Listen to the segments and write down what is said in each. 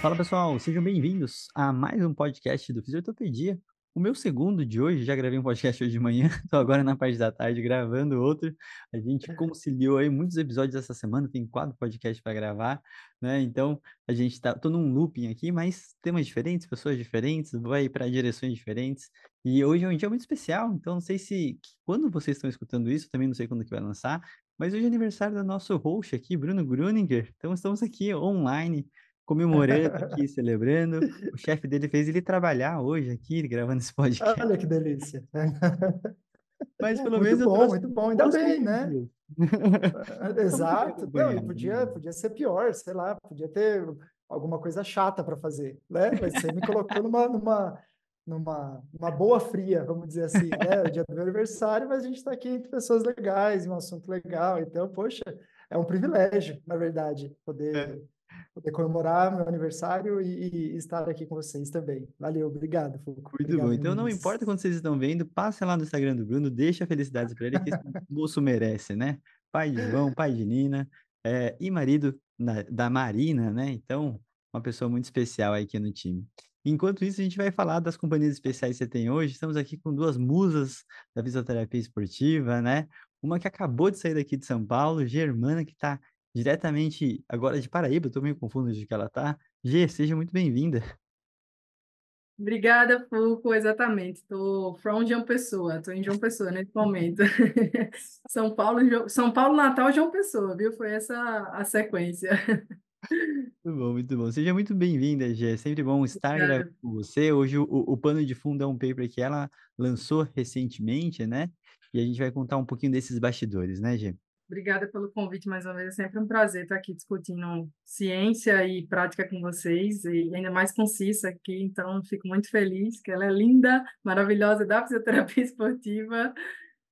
Fala pessoal, sejam bem-vindos a mais um podcast do Fisiotopedia. O meu segundo de hoje, já gravei um podcast hoje de manhã, estou agora na parte da tarde gravando outro. A gente conciliou aí muitos episódios essa semana, tem quatro podcasts para gravar, né? Então a gente está, tô num looping aqui, mas temas diferentes, pessoas diferentes, vai para direções diferentes. E hoje é um dia muito especial, então não sei se quando vocês estão escutando isso, também não sei quando que vai lançar, mas hoje é aniversário do nosso host aqui, Bruno Gruninger. Então estamos aqui online comemorando aqui, celebrando. O chefe dele fez ele trabalhar hoje aqui, gravando esse podcast. Olha que delícia. Mas pelo muito menos bom, trouxe muito bom, ainda bem, né? vídeos. Exato. Não, podia, podia ser pior, sei lá, podia ter alguma coisa chata para fazer, né? Mas você me colocou numa, numa, numa, numa boa fria, vamos dizer assim, né? O dia do meu aniversário, mas a gente está aqui entre pessoas legais, um assunto legal. Então, poxa, é um privilégio, na verdade, poder, É. poder comemorar meu aniversário e, e estar aqui com vocês também. Valeu, obrigado, Fuco. Muito Obrigado, bom. Então não importa quando vocês estão vendo, passe lá no Instagram do Bruno, deixa felicidades para ele, que esse moço merece, né? Pai de João, pai de Nina, é, e marido na- da Marina, né? Então, uma pessoa muito especial aí aqui no time. Enquanto isso, a gente vai falar das companhias especiais que você tem hoje. Estamos aqui com duas musas da fisioterapia esportiva, né? Uma que acabou de sair daqui de São Paulo, Germana, que está diretamente agora de Paraíba, estou meio confuso de que ela tá. Gê, seja muito bem-vinda. Obrigada, Fulco, exatamente. Estou from João Pessoa, estou em João Pessoa nesse momento. São Paulo, São Paulo, Natal, João Pessoa, viu? Foi essa a sequência. Muito bom, muito bom. Seja muito bem-vinda, Gê. É sempre bom estar gravando com você. Hoje o, o pano de fundo é um paper que ela lançou recentemente, né? E a gente vai contar um pouquinho desses bastidores, né, Gê? Obrigada pelo convite mais uma vez. É sempre um prazer estar aqui discutindo ciência e prática com vocês, e ainda mais com Cissa aqui. Então, fico muito feliz que ela é linda, maravilhosa da fisioterapia esportiva.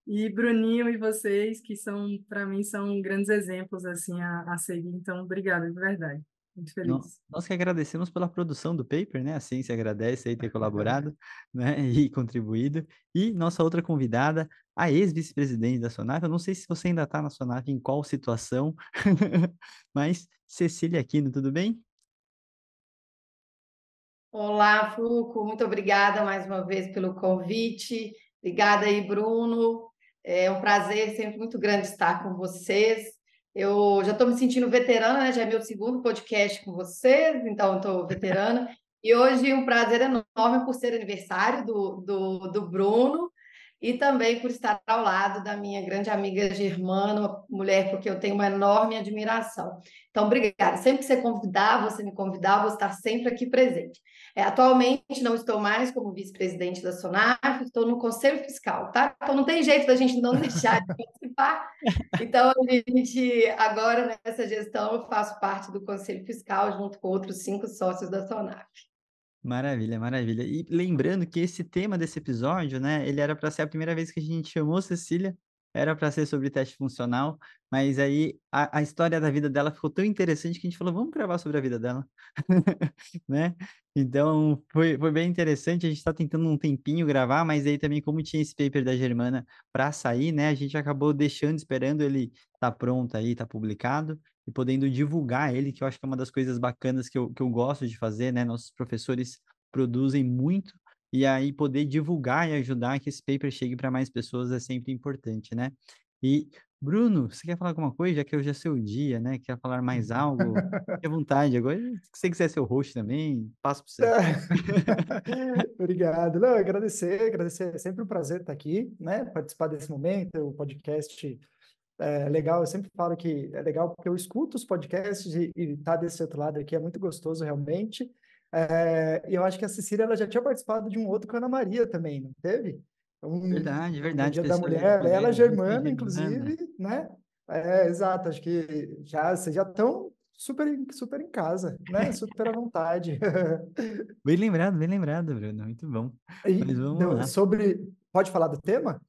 E Bruninho e vocês, que são, para mim, são grandes exemplos assim a, a seguir. Então, obrigada, de verdade. Muito feliz. Nós que agradecemos pela produção do paper, né? A ciência agradece aí ter colaborado, né? E contribuído. E nossa outra convidada, a ex-vice-presidente da Sonaf. Eu não sei se você ainda está na Sonaf, em qual situação, mas Cecília Aquino, tudo bem? Olá, Fuco, muito obrigada mais uma vez pelo convite. Obrigada aí, Bruno. É um prazer sempre muito grande estar com vocês. Eu já estou me sentindo veterana, né? Já é meu segundo podcast com vocês, então estou veterana. E hoje um prazer enorme por ser aniversário do, do, do Bruno e também por estar ao lado da minha grande amiga Germana, uma mulher porque eu tenho uma enorme admiração. Então, obrigada. Sempre que você convidar, você me convidar, eu vou estar sempre aqui presente. É, atualmente não estou mais como vice-presidente da Sonaf, estou no Conselho Fiscal, tá? Então não tem jeito da gente não deixar de participar. Então, a gente, agora nessa gestão, eu faço parte do Conselho Fiscal junto com outros cinco sócios da Sonaf. Maravilha, maravilha. E lembrando que esse tema desse episódio, né, ele era para ser a primeira vez que a gente chamou Cecília, era para ser sobre teste funcional, mas aí a, a história da vida dela ficou tão interessante que a gente falou, vamos gravar sobre a vida dela, né? Então foi, foi bem interessante. A gente está tentando um tempinho gravar, mas aí também, como tinha esse paper da Germana para sair, né, a gente acabou deixando, esperando ele estar pronto aí, tá publicado e podendo divulgar ele, que eu acho que é uma das coisas bacanas que eu, que eu gosto de fazer, né? Nossos professores produzem muito, e aí poder divulgar e ajudar que esse paper chegue para mais pessoas é sempre importante, né? E, Bruno, você quer falar alguma coisa? Já que hoje é seu dia, né? Quer falar mais algo? Fique à vontade. Agora, se você quiser ser o host também, passo para você. Obrigado. Não, agradecer, agradecer. É sempre um prazer estar aqui, né? Participar desse momento, o podcast é legal. Eu sempre falo que é legal porque eu escuto os podcasts e estar desse outro lado aqui é muito gostoso, realmente. É, e eu acho que a Cecília ela já tinha participado de um outro com a Ana Maria também, não teve? Um, Verdade, verdade. Dia da pessoal, Mulher, ela, mulher, Germana, Germana. inclusive, né? É, exato. Acho que já, vocês já estão super, super em casa, né? Super à vontade. Bem lembrado, bem lembrado, Bruno. Muito bom. E, não, sobre. Pode falar do tema?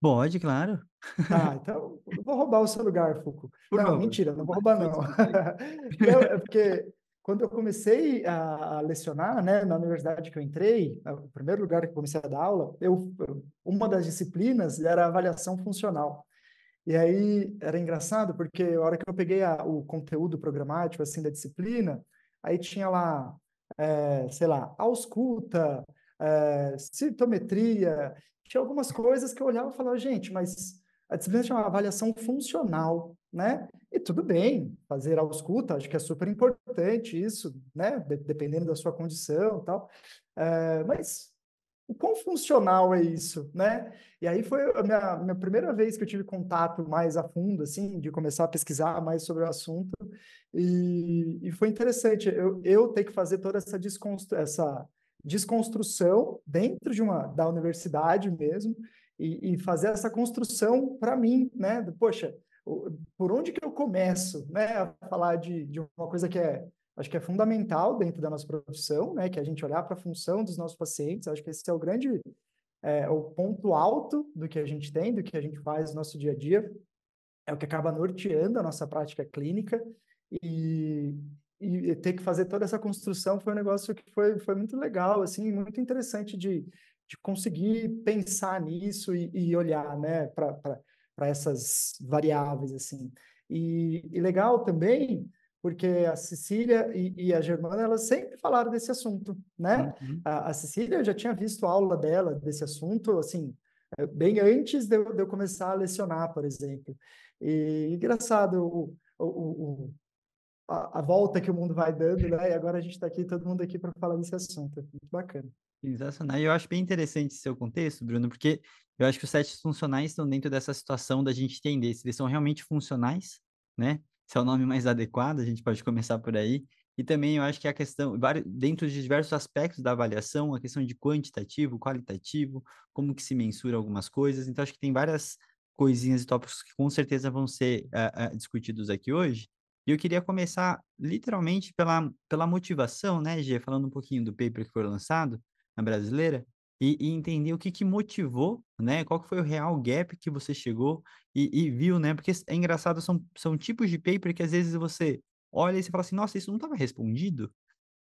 Pode, claro. Tá, então eu vou roubar o seu lugar, Fuco. Por não, favor. mentira, não vou roubar, não. Não, é porque quando eu comecei a, lecionar, né, na universidade que eu entrei, o primeiro lugar que eu comecei a dar aula, eu, uma das disciplinas era avaliação funcional. E aí era engraçado, porque a hora que eu peguei a- o conteúdo programático assim da disciplina, aí tinha lá, eh, sei lá, ausculta, eh, citometria, tinha algumas coisas que eu olhava e falava, gente, mas a disciplina chama avaliação funcional, né? E tudo bem, fazer ausculta, acho que é super importante isso, né? De- dependendo da sua condição tal. Eh, mas o quão funcional é isso, né? E aí foi a minha, minha primeira vez que eu tive contato mais a fundo, assim, de começar a pesquisar mais sobre o assunto. E, e foi interessante eu, eu ter que fazer toda essa, desconstru essa desconstrução dentro de uma da universidade mesmo e, e fazer essa construção para mim, né? Poxa, por onde que eu começo, né? A falar de, de uma coisa que é acho que é fundamental dentro da nossa profissão, né? Que é a gente olhar para a função dos nossos pacientes. Acho que esse é o grande, é, o ponto alto do que a gente tem, do que a gente faz no nosso dia a dia. É o que acaba norteando a nossa prática clínica e, e ter que fazer toda essa construção foi um negócio que foi, foi muito legal, assim, muito interessante de, de conseguir pensar nisso e, e olhar, né, para essas variáveis, assim. E, e legal também porque a Cecília e, e a Germana, elas sempre falaram desse assunto, né? Uhum. A, a Cecília, eu já tinha visto aula dela desse assunto, assim, eh, bem antes de eu, de eu começar a lecionar, por exemplo. E engraçado o, o, o- a, a volta que o mundo vai dando, né? E agora a gente está aqui, todo mundo aqui para falar desse assunto. É muito bacana. Sensacional. E eu acho bem interessante esse seu contexto, Bruno, porque eu acho que os testes funcionais estão dentro dessa situação da gente entender se eles são realmente funcionais, né? Se é o nome mais adequado, a gente pode começar por aí. E também eu acho que a questão, dentro de diversos aspectos da avaliação, a questão de quantitativo, qualitativo, como que se mensura algumas coisas. Então, acho que tem várias coisinhas e tópicos que com certeza vão ser ah, ah, discutidos aqui hoje. E eu queria começar literalmente pela, pela motivação, né, Gê? Falando um pouquinho do paper que foi lançado na brasileira, e, e entender o que, que motivou, né? Qual que foi o real gap que você chegou e, e viu, né? Porque é engraçado, são, são tipos de paper que às vezes você olha e você fala assim, nossa, isso não estava respondido.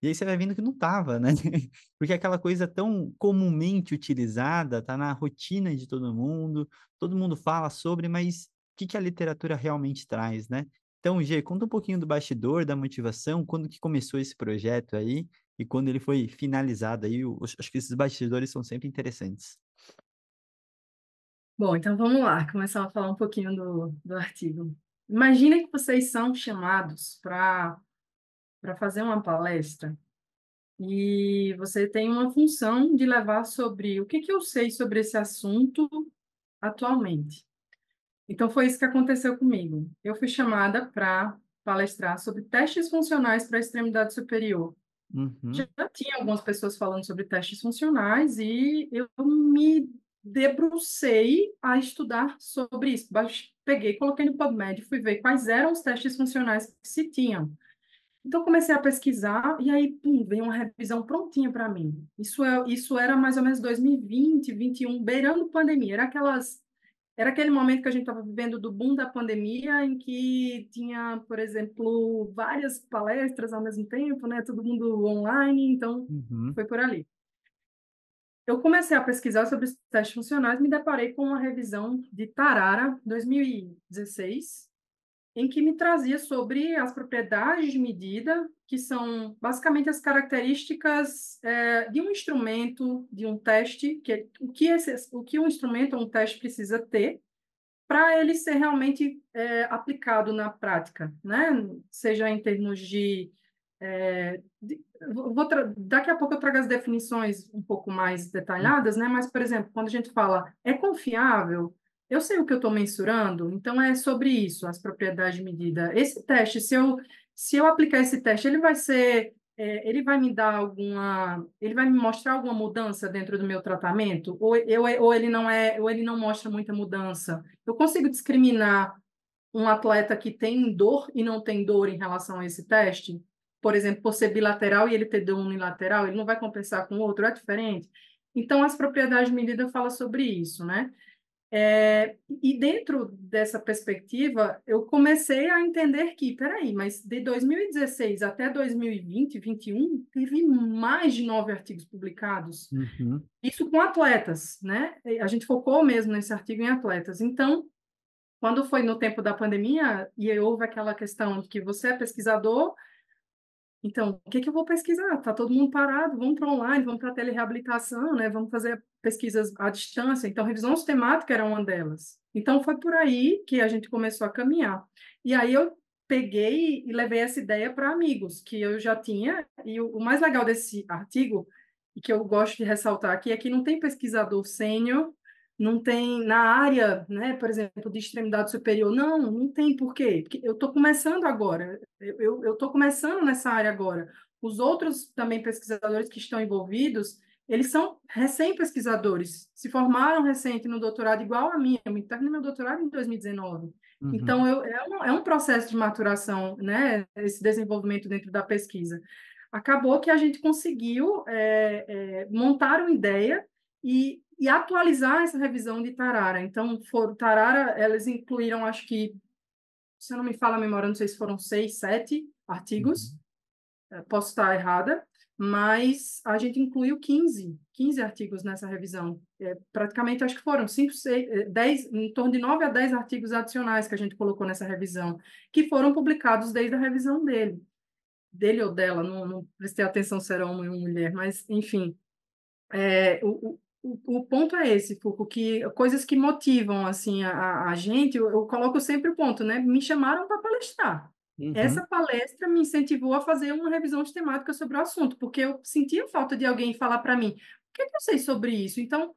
E aí você vai vendo que não estava, né? Porque aquela coisa tão comumente utilizada, tá na rotina de todo mundo, todo mundo fala sobre, mas o que, que a literatura realmente traz, né? Então, Gê, conta um pouquinho do bastidor, da motivação, quando que começou esse projeto aí e quando ele foi finalizado aí. eu Acho que esses bastidores são sempre interessantes. Bom, então vamos lá, começar a falar um pouquinho do, do artigo. Imaginem que vocês são chamados para fazer uma palestra e você tem uma função de levar sobre o que que eu sei sobre esse assunto atualmente. Então foi isso que aconteceu comigo. Eu fui chamada para palestrar sobre testes funcionais para a extremidade superior. Uhum, Já tinha algumas pessoas falando sobre testes funcionais e eu me debrucei a estudar sobre isso. Peguei, coloquei no PubMed, fui ver quais eram os testes funcionais que se tinham. Então, comecei a pesquisar e aí, pum, veio uma revisão prontinha para mim. Isso, é, isso era mais ou menos 2020, 2021, beirando pandemia. Era aquelas era aquele momento que a gente estava vivendo do boom da pandemia, em que tinha, por exemplo, várias palestras ao mesmo tempo, né? Todo mundo online, então uhum, foi por ali. Eu comecei a pesquisar sobre os testes funcionais, me deparei com uma revisão de Tarara, 2016, em que me trazia sobre as propriedades de medida, que são basicamente as características eh, de um instrumento, de um teste, que, o, que esse, o que um instrumento ou um teste precisa ter para ele ser realmente eh, aplicado na prática, né? Seja em termos de, eh, de vou, daqui a pouco eu trago as definições um pouco mais detalhadas, né? Mas, por exemplo, quando a gente fala é confiável, eu sei o que eu estou mensurando, então é sobre isso, as propriedades de medida. Esse teste, se eu, se eu aplicar esse teste, ele vai ser, é, ele vai me dar alguma, ele vai me mostrar alguma mudança dentro do meu tratamento? Ou, eu, ou ele não é, ou ele não mostra muita mudança? Eu consigo discriminar um atleta que tem dor e não tem dor em relação a esse teste? Por exemplo, por ser bilateral e ele ter dor unilateral, ele não vai compensar com o outro, é diferente? Então, as propriedades de medida falam sobre isso, né? É, e dentro dessa perspectiva, eu comecei a entender que, peraí, mas de 2016 até 2020, 2021, teve mais de nove artigos publicados. Uhum. Isso com atletas, né? A gente focou mesmo nesse artigo em atletas. Então, quando foi no tempo da pandemia, e houve aquela questão de que você é pesquisador, então, o que, que eu vou pesquisar? Está todo mundo parado, vamos para online, vamos para telereabilitação, né? vamos fazer pesquisas à distância. Então, revisão sistemática era uma delas. Então, foi por aí que a gente começou a caminhar. E aí eu peguei e levei essa ideia para amigos que eu já tinha. E o, mais legal desse artigo, e que eu gosto de ressaltar aqui, é que não tem pesquisador sênior não tem na área, né, por exemplo, de extremidade superior, não, não tem por quê? Porque eu estou começando agora, eu estou começando nessa área agora. Os outros também pesquisadores que estão envolvidos, eles são recém-pesquisadores, se formaram recente no doutorado igual a mim, eu me terminei meu doutorado em 2019. Uhum. Então, eu, é, um, é um processo de maturação, né, esse desenvolvimento dentro da pesquisa. Acabou que a gente conseguiu é, é, montar uma ideia e e atualizar essa revisão de Tarara. Então, for, Tarara, elas incluíram, acho que, se eu não me fala a memória, não sei se foram seis, sete artigos, uhum. É, posso estar errada, mas a gente incluiu 15, 15 artigos nessa revisão. É, praticamente, acho que foram 5, 6, 10, em torno de 9 a 10 artigos adicionais que a gente colocou nessa revisão, que foram publicados desde a revisão dele. Dele ou dela, não, não prestei atenção se era homem ou mulher, mas, enfim. É, o, o, o, ponto é esse, Foucault, que coisas que motivam assim a, a gente, eu, eu, coloco sempre o ponto, né? Me chamaram para palestrar. Uhum. Essa palestra me incentivou a fazer uma revisão temática sobre o assunto, porque eu sentia falta de alguém falar para mim, o que, é que eu sei sobre isso? Então,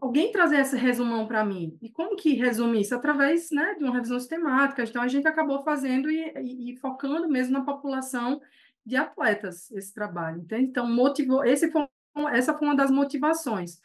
alguém trazer esse resumão para mim. E como que resume isso? Através né, de uma revisão sistemática. Então, a gente acabou fazendo e, e, e focando mesmo na população de atletas esse trabalho. Entende? Então, motivou. Esse foi essa foi uma das motivações.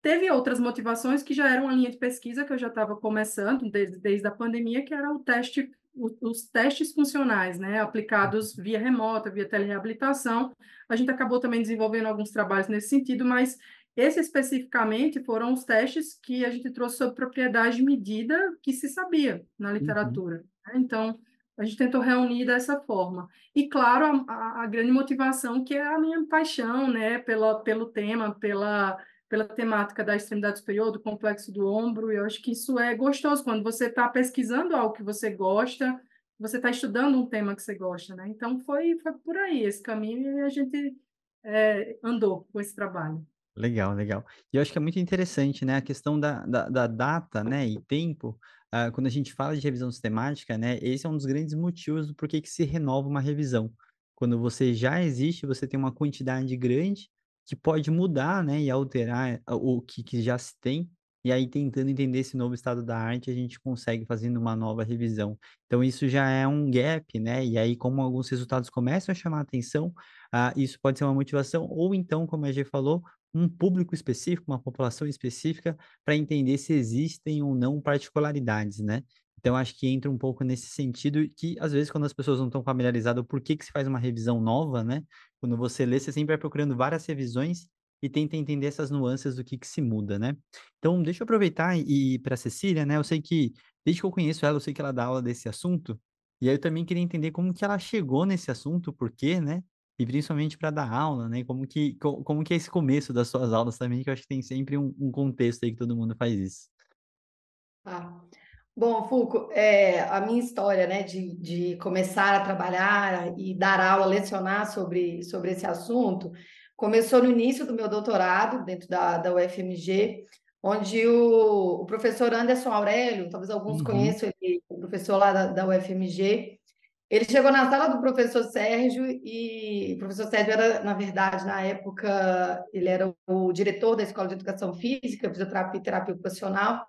Teve outras motivações que já eram uma linha de pesquisa que eu já estava começando desde, desde a pandemia, que era o teste, o, os testes funcionais, né, aplicados via remota, via telereabilitação. A gente acabou também desenvolvendo alguns trabalhos nesse sentido, mas esse especificamente foram os testes que a gente trouxe sobre propriedade de medida que se sabia na uhum. literatura. Uhum. Né? Então, a gente tentou reunir dessa forma. E, claro, a, a, grande motivação, que é a minha paixão né, pela, pelo tema, pela, pela temática da extremidade superior, do complexo do ombro. Eu acho que isso é gostoso, quando você está pesquisando algo que você gosta, você está estudando um tema que você gosta. Né? Então, foi, foi por aí esse caminho e a gente é, andou com esse trabalho. Legal, legal. E eu acho que é muito interessante, né, a questão da, da, da data, né, e tempo, uh, quando a gente fala de revisão sistemática, né, esse é um dos grandes motivos do porquê que se renova uma revisão. Quando você já existe, você tem uma quantidade grande que pode mudar, né, e alterar o que, que já se tem, e aí tentando entender esse novo estado da arte, a gente consegue fazendo uma nova revisão. Então isso já é um gap, né, e aí como alguns resultados começam a chamar a atenção, uh, isso pode ser uma motivação, ou então, como a gente falou, um público específico, uma população específica, para entender se existem ou não particularidades, né? Então, acho que entra um pouco nesse sentido que, às vezes, quando as pessoas não estão familiarizadas, por que, que se faz uma revisão nova, né? Quando você lê, você sempre vai procurando várias revisões e tenta entender essas nuances do que, que se muda, né? Então, deixa eu aproveitar e ir para a Cecília, né? Eu sei que, desde que eu conheço ela, eu sei que ela dá aula desse assunto, e aí eu também queria entender como que ela chegou nesse assunto, por quê, né? E principalmente para dar aula, né? Como que, como que é esse começo das suas aulas também, que eu acho que tem sempre um, um contexto aí que todo mundo faz isso. Ah. Bom, Fulco, é, a minha história, né, de, de começar a trabalhar e dar aula, lecionar sobre, sobre esse assunto, começou no início do meu doutorado, dentro da, da UFMG, onde o, o professor Anderson Aurélio, talvez alguns uhum. conheçam ele, o professor lá da, da UFMG, ele chegou na sala do professor Sérgio e o professor Sérgio era, na verdade, na época, ele era o diretor da Escola de Educação Física, Fisioterapia e Terapia Ocupacional,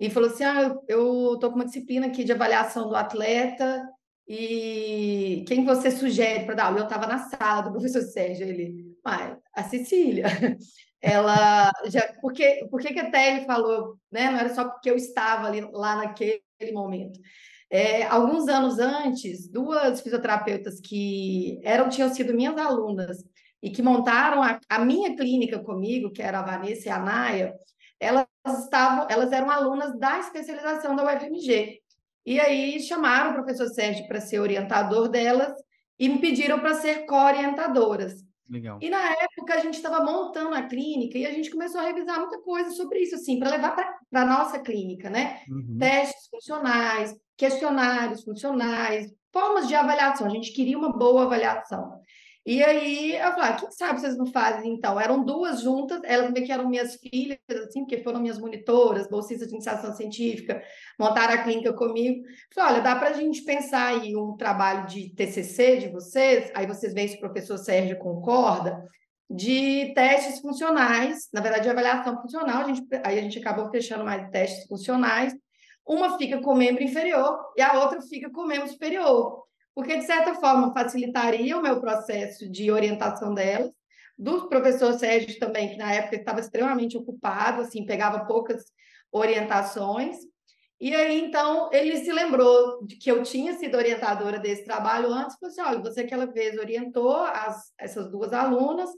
e falou assim, ah, eu estou com uma disciplina aqui de avaliação do atleta e quem você sugere para dar aula? Eu estava na sala do professor Sérgio, ele, ah, a Cecília. ela já porque porque que a Tele falou, né? Não era só porque eu estava ali lá naquele momento. É, alguns anos antes, duas fisioterapeutas que eram tinham sido minhas alunas e que montaram a, a minha clínica comigo, que era a Vanessa e a Naya, elas estavam, elas eram alunas da especialização da UFMG. E aí chamaram o professor Sérgio para ser orientador delas e me pediram para ser co-orientadoras. Legal. E na época a gente estava montando a clínica e a gente começou a revisar muita coisa sobre isso, assim, para levar para a nossa clínica, né? Uhum. Testes funcionais, questionários funcionais, formas de avaliação. A gente queria uma boa avaliação. E aí eu falei, ah, quem sabe vocês não fazem então? Eram duas juntas, elas meio que eram minhas filhas, assim, porque foram minhas monitoras, bolsistas de iniciação científica, montaram a clínica comigo. Falei, olha, dá para a gente pensar aí um trabalho de TCC de vocês, aí vocês veem se o professor Sérgio concorda, de testes funcionais, na verdade, de avaliação funcional, a gente, aí a gente acabou fechando mais testes funcionais. Uma fica com membro inferior e a outra fica com membro superior porque de certa forma facilitaria o meu processo de orientação delas, do professor Sérgio também, que na época estava extremamente ocupado, assim, pegava poucas orientações. E aí, então, ele se lembrou de que eu tinha sido orientadora desse trabalho antes, falou assim, olha, você aquela vez orientou as, essas duas alunas,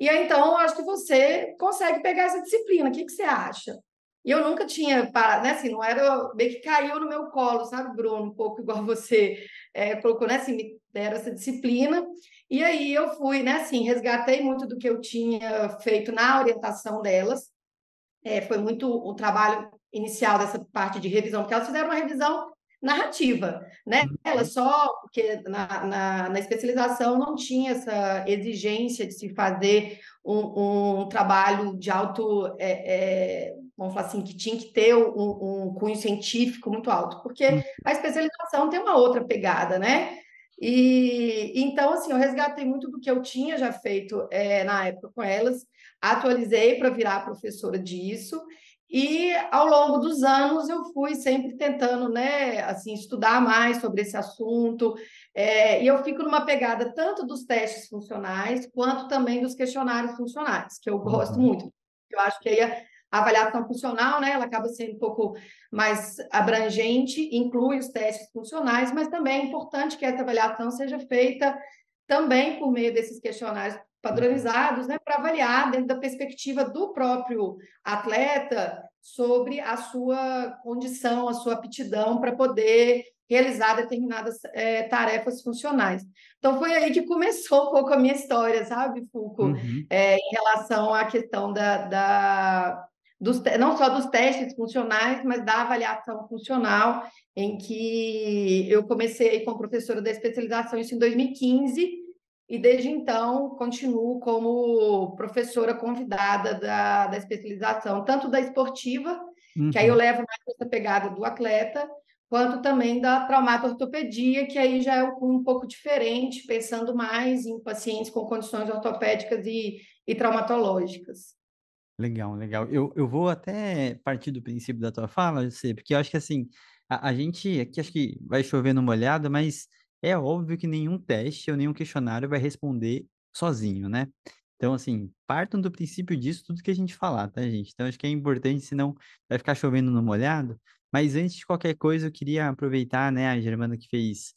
e aí, então, acho que você consegue pegar essa disciplina, o que, que você acha? E eu nunca tinha parado, né? Assim, não era. Meio que caiu no meu colo, sabe, Bruno? Um pouco igual você é, colocou, né? Assim, me deram essa disciplina. E aí eu fui, né? Assim, resgatei muito do que eu tinha feito na orientação delas. É, foi muito o trabalho inicial dessa parte de revisão, porque elas fizeram uma revisão narrativa, né? Uhum. Ela só, porque na, na, na, especialização não tinha essa exigência de se fazer um, um trabalho de alto é, é, vamos falar assim, que tinha que ter um, um cunho científico muito alto, porque hum. a especialização tem uma outra pegada, né? E então, assim, eu resgatei muito do que eu tinha já feito é, na época com elas, atualizei para virar professora disso, e ao longo dos anos eu fui sempre tentando, né, assim, estudar mais sobre esse assunto, é, e eu fico numa pegada tanto dos testes funcionais quanto também dos questionários funcionais, que eu gosto uhum. muito. Eu acho que aí a avaliação funcional, né, ela acaba sendo um pouco mais abrangente, inclui os testes funcionais, mas também é importante que essa avaliação seja feita também por meio desses questionários padronizados, né, para avaliar dentro da perspectiva do próprio atleta sobre a sua condição, a sua aptidão para poder realizar determinadas é, tarefas funcionais. Então, foi aí que começou um pouco a minha história, sabe, Foucault, uhum. é, em relação à questão da, da dos, não só dos testes funcionais, mas da avaliação funcional, em que eu comecei como professora da especialização isso em 2015, e desde então continuo como professora convidada da, da especialização, tanto da esportiva, uhum. que aí eu uhum. levo mais essa pegada do atleta, quanto também da traumato-ortopedia, que aí já é um pouco diferente, pensando mais em pacientes com condições ortopédicas e, e traumatológicas. Legal, legal. Eu, eu vou até partir do princípio da tua fala, José, porque eu acho que assim, a, a gente aqui acho que vai chover numa olhada, mas é óbvio que nenhum teste ou nenhum questionário vai responder sozinho, né? Então, assim, partam do princípio disso tudo que a gente falar, tá, gente? Então, acho que é importante, senão vai ficar chovendo no molhado. Mas antes de qualquer coisa, eu queria aproveitar, né, a Germana que fez,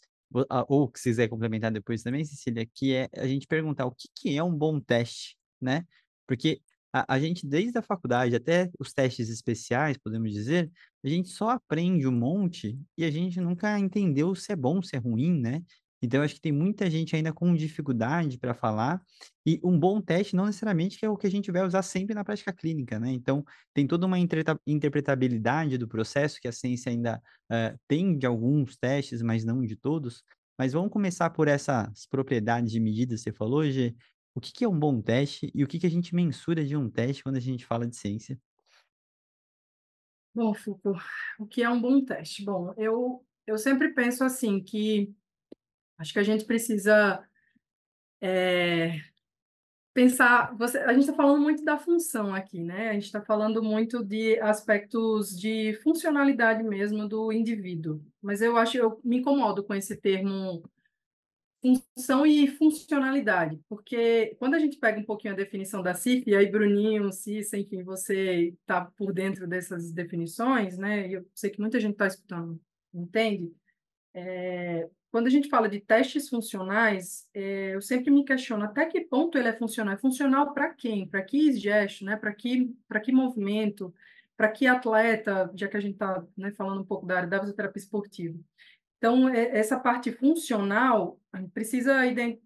ou que se quiser complementar depois também, Cecília, que é a gente perguntar o que, que é um bom teste, né? Porque a, a gente, desde a faculdade até os testes especiais, podemos dizer, a gente só aprende um monte e a gente nunca entendeu se é bom, se é ruim, né? Então, acho que tem muita gente ainda com dificuldade para falar, e um bom teste não necessariamente que é o que a gente vai usar sempre na prática clínica, né? Então, tem toda uma interpretabilidade do processo que a ciência ainda uh, tem de alguns testes, mas não de todos. Mas vamos começar por essas propriedades de medida, você falou, Gê, o que, que é um bom teste e o que, que a gente mensura de um teste quando a gente fala de ciência? Bom, Foucault, o que é um bom teste? Bom, eu, eu sempre penso assim que acho que a gente precisa é, pensar. Você, a gente está falando muito da função aqui, né? A gente está falando muito de aspectos de funcionalidade mesmo do indivíduo. Mas eu acho, eu me incomodo com esse termo função e funcionalidade, porque quando a gente pega um pouquinho a definição da CIF, e aí Bruninho, Cissa, enfim, você está por dentro dessas definições, né? E eu sei que muita gente está escutando, entende? É, quando a gente fala de testes funcionais, é, eu sempre me questiono até que ponto ele é funcional. É funcional para quem? Para que gesto, né? Para que, que movimento? Para que atleta? Já que a gente está né, falando um pouco da área da fisioterapia esportiva. Então, é, essa parte funcional precisa,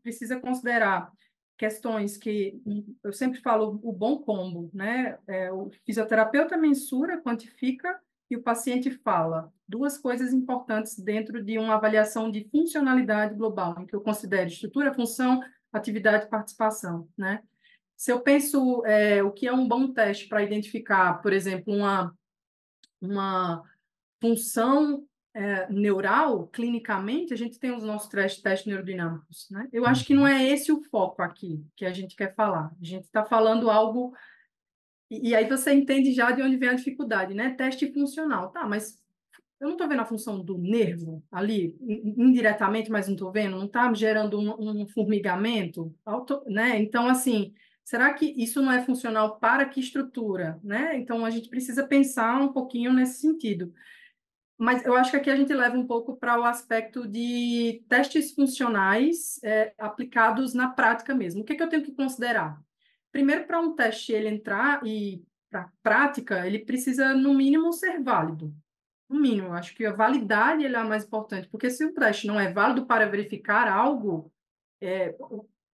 precisa considerar questões que eu sempre falo o bom combo, né? É, o fisioterapeuta mensura, quantifica e o paciente fala. Duas coisas importantes dentro de uma avaliação de funcionalidade global, em que eu considero estrutura, função, atividade e participação, né? Se eu penso é, o que é um bom teste para identificar, por exemplo, uma, uma função é, neural, clinicamente, a gente tem os nossos testes, neurodinâmicos, né? Eu acho que não uhum. é esse o foco aqui que a gente quer falar. A gente está falando algo... E, e, aí você entende já de onde vem a dificuldade, né? Teste funcional. Tá, mas eu não estou vendo a função do nervo ali, indiretamente, mas não estou vendo? Não está gerando um, um formigamento? Auto, né? Então, assim... Será que isso não é funcional para que estrutura, né? Então a gente precisa pensar um pouquinho nesse sentido. Mas eu acho que aqui a gente leva um pouco para o aspecto de testes funcionais é, aplicados na prática mesmo. O que, é que eu tenho que considerar? Primeiro, para um teste ele entrar e para prática, ele precisa, no mínimo, ser válido. No mínimo, eu acho que a validade é a mais importante, porque se o teste não é válido para verificar algo, é,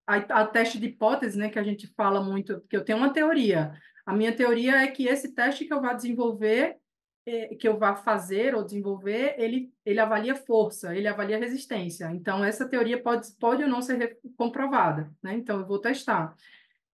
a, a teste de hipótese, né, que a gente fala muito, que eu tenho uma teoria. A minha teoria é que esse teste que eu vou desenvolver que eu vá fazer ou desenvolver, ele, ele avalia força, ele avalia resistência. Então, essa teoria pode, pode ou não ser comprovada, né? Então, eu vou testar.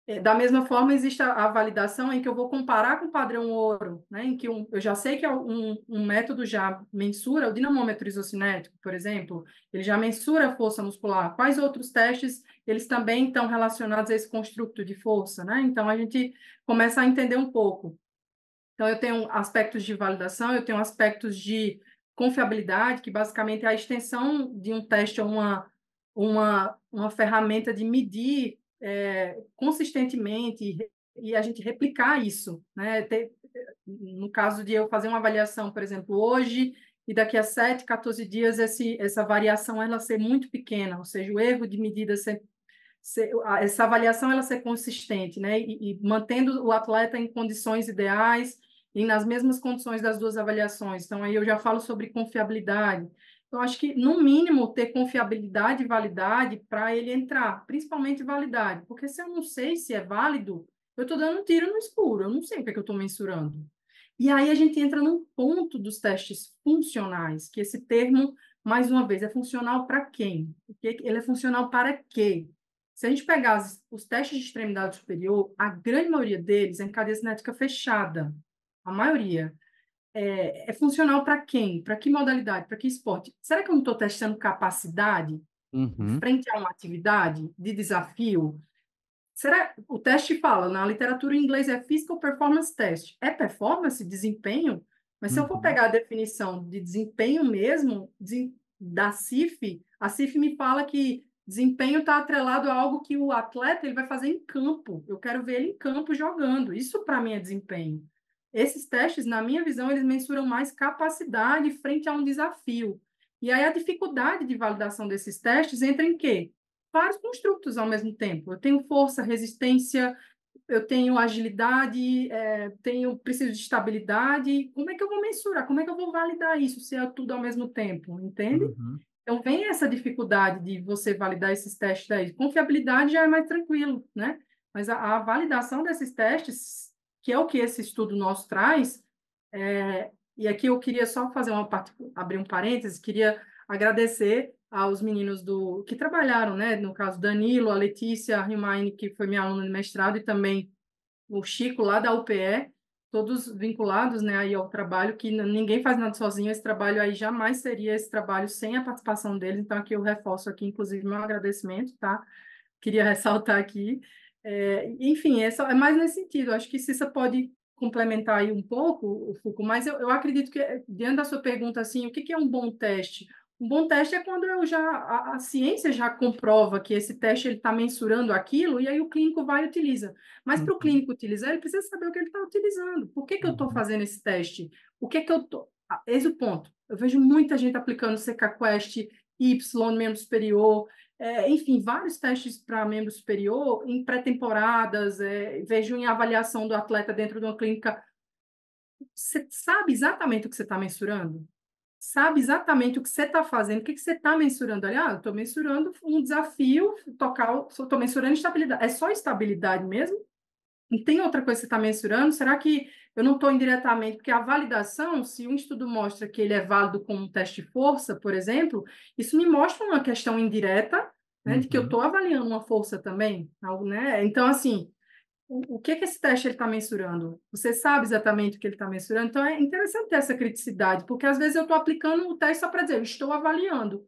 É, da mesma forma, existe a, a, validação em que eu vou comparar com o padrão ouro, né? em que um, eu já sei que é um, um método já mensura, o dinamômetro isocinético, por exemplo, ele já mensura a força muscular. Quais outros testes eles também estão relacionados a esse construto de força? Né? Então, a gente começa a entender um pouco. Então, eu tenho aspectos de validação, eu tenho aspectos de confiabilidade, que basicamente é a extensão de um teste a uma, uma, uma ferramenta de medir é, consistentemente e, e, a gente replicar isso. Né? Ter, no caso de eu fazer uma avaliação, por exemplo, hoje e daqui a 7, 14 dias, esse, essa variação ela ser muito pequena, ou seja, o erro de medida ser, ser essa avaliação ela ser consistente, né? E, e, mantendo o atleta em condições ideais e nas mesmas condições das duas avaliações. Então, aí eu já falo sobre confiabilidade. Então, acho que, no mínimo, ter confiabilidade e validade para ele entrar, principalmente validade, porque se eu não sei se é válido, eu estou dando um tiro no escuro, eu não sei o que, é que eu estou mensurando. E aí a gente entra num ponto dos testes funcionais, que esse termo, mais uma vez, é funcional para quem? Ele é funcional para quê? Se a gente pegar os testes de extremidade superior, a grande maioria deles é em cadeia cinética fechada a maioria, é, é funcional para quem? Para que modalidade? Para que esporte? Será que eu não estou testando capacidade uhum. frente a uma atividade de desafio? Será o teste fala na literatura em inglês é physical performance test. É performance, desempenho? Mas se uhum. eu for uhum. pegar a definição de desempenho mesmo de, da CIF, a CIF me fala que desempenho está atrelado a algo que o atleta ele vai fazer em campo. Eu quero ver ele em campo jogando. Isso para mim é desempenho. Esses testes, na minha visão, eles mensuram mais capacidade frente a um desafio. E aí a dificuldade de validação desses testes entra em quê? Vários construtos ao mesmo tempo. Eu tenho força, resistência, eu tenho agilidade, é, tenho preciso de estabilidade. Como é que eu vou mensurar? Como é que eu vou validar isso se é tudo ao mesmo tempo? Entende? Uhum. Então vem essa dificuldade de você validar esses testes daí. Confiabilidade já é mais tranquilo, né? Mas a, a validação desses testes que é o que esse estudo nosso traz. É, e aqui eu queria só fazer uma abrir um parênteses, queria agradecer aos meninos do que trabalharam, né? No caso, Danilo, a Letícia, a Rimaine, que foi minha aluna de mestrado, e também o Chico, lá da UPE, todos vinculados né, aí ao trabalho, que ninguém faz nada sozinho, esse trabalho aí jamais seria esse trabalho sem a participação deles, então aqui eu reforço aqui, inclusive, meu agradecimento, tá? Queria ressaltar aqui. É, enfim, é, só, é mais nesse sentido. Acho que Cissa pode complementar aí um pouco, o Foucault, mas eu, eu acredito que, diante da sua pergunta, assim, o que, que é um bom teste? Um bom teste é quando eu já a, a ciência já comprova que esse teste ele está mensurando aquilo e aí o clínico vai e utiliza. Mas para o uhum. clínico utilizar, ele precisa saber o que ele está utilizando. Por que, que eu estou uhum. fazendo esse teste? O que que eu? Ah, esse é o ponto. Eu vejo muita gente aplicando CK-Quest, Y, membro superior, é, enfim, vários testes para membro superior em pré-temporadas, é, vejo em avaliação do atleta dentro de uma clínica. Você sabe exatamente o que você está mensurando? Sabe exatamente o que você está fazendo? O que, que você está mensurando? Ali, ah, estou mensurando um desafio, tocar, estou mensurando estabilidade. É só estabilidade mesmo? Não tem outra coisa que você está mensurando? Será que eu não estou indiretamente? Porque a validação, se um estudo mostra que ele é válido como um teste de força, por exemplo, isso me mostra uma questão indireta, né, uhum. de que eu estou uhum. avaliando uma força também. Né? Então, assim, o, o que, que esse teste está mensurando? Você sabe exatamente o que ele está mensurando? Então, é interessante ter essa criticidade, porque às vezes eu estou aplicando o teste só para dizer, eu estou avaliando.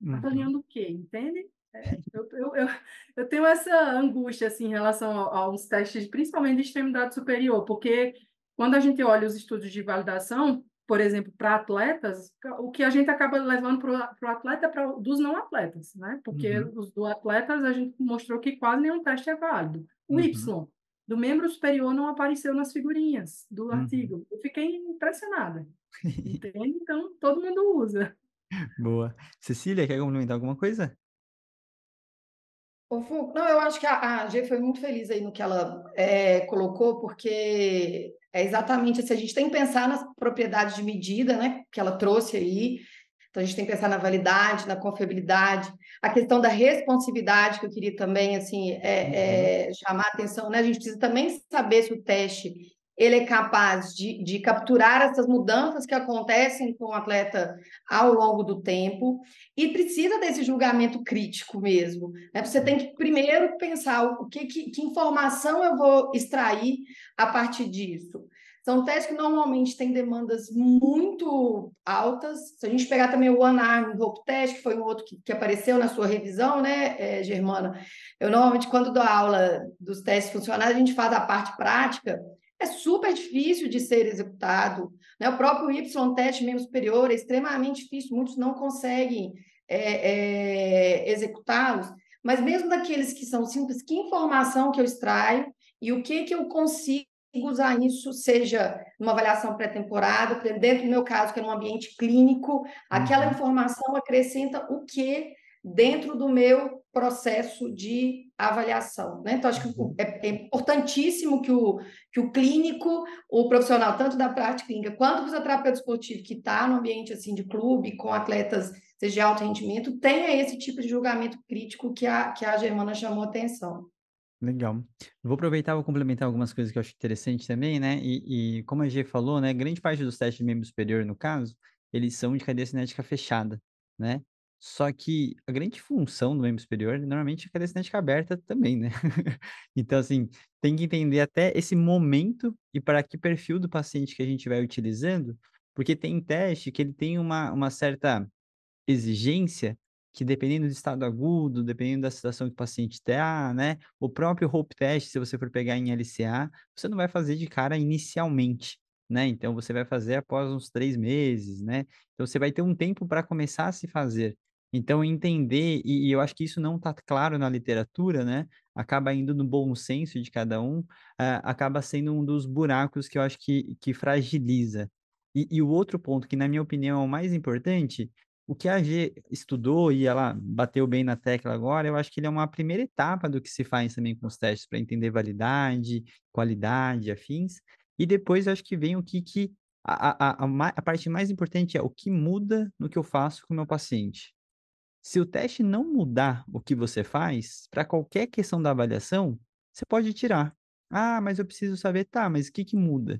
Uhum. Avaliando o quê? Entende? É, eu, eu, eu, eu, tenho essa angústia assim, em relação a, a uns testes, principalmente de extremidade superior, porque quando a gente olha os estudos de validação, por exemplo, para atletas, o que a gente acaba levando para o atleta é pra, dos não atletas, né? Porque uhum. os do atletas a gente mostrou que quase nenhum teste é válido. O uhum. Y, do membro superior, não apareceu nas figurinhas do uhum. artigo. Eu fiquei impressionada. Entende? Então, todo mundo usa. Boa. Cecília, quer complementar alguma coisa? Ô, não, eu acho que a, a G foi muito feliz aí no que ela é, colocou, porque é exatamente assim, a gente tem que pensar nas propriedades de medida, né, que ela trouxe aí, então a gente tem que pensar na validade, na confiabilidade, a questão da responsividade, que eu queria também, assim, é, é, chamar a atenção, né, a gente precisa também saber se o teste ele é capaz de, de capturar essas mudanças que acontecem com o atleta ao longo do tempo e precisa desse julgamento crítico mesmo. Né? Você tem que primeiro pensar o que, que, que informação eu vou extrair a partir disso. São testes que normalmente têm demandas muito altas. Se a gente pegar também o One Arm Rope Test, que foi um outro que, que apareceu na sua revisão, né, é, Germana? Eu normalmente, quando dou aula dos testes funcionais, a gente faz a parte prática é super difícil de ser executado. Né? O próprio Y-teste membro superior é extremamente difícil, muitos não conseguem é, é, executá-los. Mas mesmo daqueles que são simples, que informação que eu extraio e o que, que eu consigo usar isso, seja numa avaliação pré-temporada, dentro do meu caso, que é num ambiente clínico, aquela uhum. informação acrescenta o que dentro do meu processo de avaliação. Né? Então, acho que uhum. é, é, importantíssimo que o, que o clínico, o profissional, tanto da prática clínica quanto o fisioterapeuta esportivo, que está no ambiente assim de clube, com atletas seja de alto rendimento, tenha esse tipo de julgamento crítico que a, que a Germana chamou atenção. Legal. Vou aproveitar e vou complementar algumas coisas que eu acho interessante também, né? E, e como a G falou, né? Grande parte dos testes de membro superior, no caso, eles são de cadeia cinética fechada, né? Só que a grande função do membro superior, normalmente, é a cadeia cinética aberta também, né? então, assim, tem que entender até esse momento e para que perfil do paciente que a gente vai utilizando, porque tem teste que ele tem uma, uma certa exigência que dependendo do estado agudo, dependendo da situação que o paciente está, né? O próprio Hope Test, se você for pegar em LCA, você não vai fazer de cara inicialmente né? Então você vai fazer após uns três meses, né? Então você vai ter um tempo para começar a se fazer. Então entender, e, e eu acho que isso não está claro na literatura, né? Acaba indo no bom senso de cada um, uh, acaba sendo um dos buracos que eu acho que, que fragiliza. E, e o outro ponto, que na minha opinião é o mais importante, o que a G estudou e ela bateu bem na tecla agora, eu acho que ele é uma primeira etapa do que se faz também com os testes para entender validade, qualidade, afins, e depois acho que vem o que, que a, a, a, a parte mais importante é o que muda no que eu faço com o meu paciente. Se o teste não mudar o que você faz, para qualquer questão da avaliação, você pode tirar. Ah, mas eu preciso saber, tá, mas o que, que muda?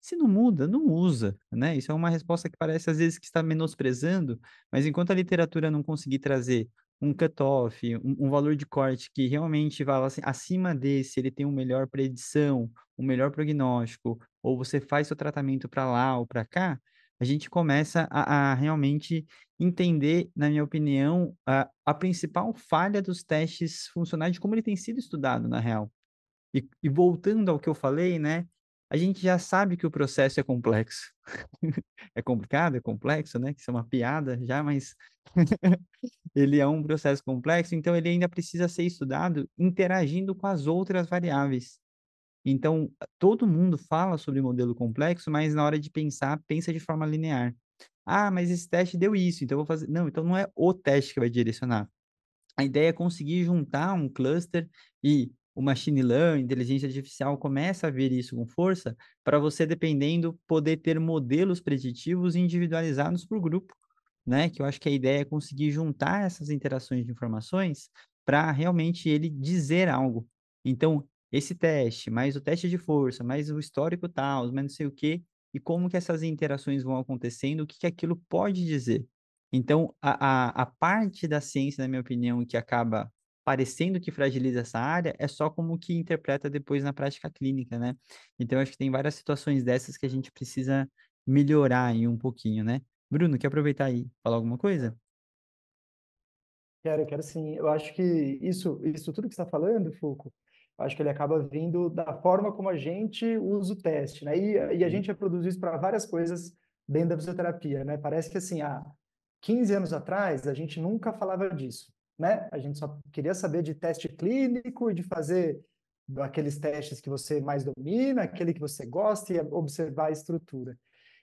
Se não muda, não usa, né? Isso é uma resposta que parece às vezes que está menosprezando, mas enquanto a literatura não conseguir trazer um cutoff, um, um valor de corte que realmente fala assim, acima desse ele tem uma melhor predição, um melhor prognóstico, ou você faz seu tratamento para lá ou para cá, a gente começa a, a, realmente entender, na minha opinião, a, a principal falha dos testes funcionais de como ele tem sido estudado, na real. E, e voltando ao que eu falei, né? a gente já sabe que o processo é complexo. é complicado, é complexo, né? Que isso é uma piada já, mas ele é um processo complexo, então ele ainda precisa ser estudado interagindo com as outras variáveis. Então, todo mundo fala sobre modelo complexo, mas na hora de pensar, pensa de forma linear. Ah, mas esse teste deu isso, então eu vou fazer. Não, então não é o teste que vai direcionar. A ideia é conseguir juntar um cluster e o machine learning, inteligência artificial começa a ver isso com força para você, dependendo, poder ter modelos preditivos individualizados por grupo, né? Que eu acho que a ideia é conseguir juntar essas interações de informações para realmente ele dizer algo. Então, esse teste, mais o teste de força, mais o histórico tal, mais não sei o quê, e como que essas interações vão acontecendo, o que, que aquilo pode dizer. Então, a, a, a parte da ciência, na minha opinião, que acaba parecendo que fragiliza essa área, é só como que interpreta depois na prática clínica, né? Então, acho que tem várias situações dessas que a gente precisa melhorar aí um pouquinho, né? Bruno, quer aproveitar aí falar alguma coisa? Quero, quero sim. Eu acho que isso, isso tudo que está falando, Foucault, acho que ele acaba vindo da forma como a gente usa o teste, né? E, e a gente reproduz isso para várias coisas dentro da fisioterapia, né? Parece que assim, há 15 anos atrás, a gente nunca falava disso né? A gente só queria saber de teste clínico e de fazer aqueles testes que você mais domina, aquele que você gosta e observar a estrutura.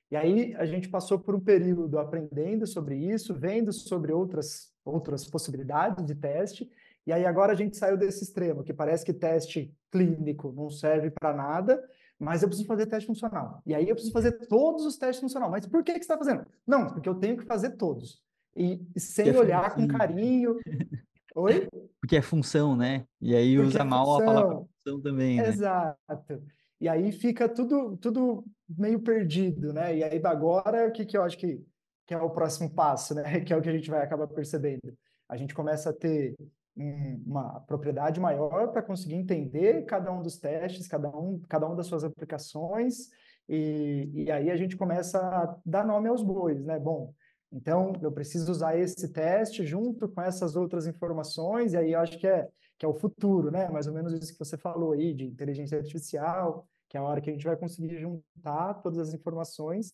E aí a gente passou por um período aprendendo sobre isso, vendo sobre outras outras possibilidades de teste, e aí agora a gente saiu desse extremo, que parece que teste clínico não serve para nada, mas eu preciso fazer teste funcional. E aí eu preciso fazer todos os testes funcional. Mas por que, que você está fazendo? Não, porque eu tenho que fazer todos e sem é olhar com carinho. Oi? Porque é função, né? E aí Porque usa é mal a palavra função também, né? Exato. E aí fica tudo, tudo meio perdido, né? E aí agora o que, que eu acho que, que é o próximo passo, né? Que é o que a gente vai acabar percebendo. A gente começa a ter uma propriedade maior para conseguir entender cada um dos testes, cada um, cada uma das suas aplicações, e, e aí a gente começa a dar nome aos bois, né? Bom, então, eu preciso usar esse teste junto com essas outras informações, e aí eu acho que é, que é o futuro, né? Mais ou menos isso que você falou aí, de inteligência artificial, que é a hora que a gente vai conseguir juntar todas as informações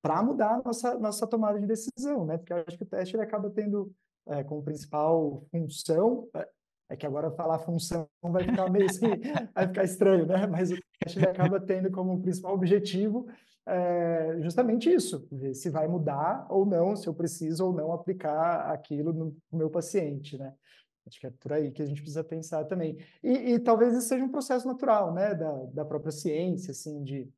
para mudar a nossa, nossa tomada de decisão, né? Porque eu acho que o teste ele acaba tendo é, como principal função, é, é que agora falar função vai ficar meio assim, vai ficar estranho, né? Mas o teste acaba tendo como principal objetivo é justamente isso, ver se vai mudar ou não, se eu preciso ou não aplicar aquilo no, meu paciente, né? Acho que é por aí que a gente precisa pensar também. E, e talvez isso seja um processo natural, né, da, da própria ciência, assim, de,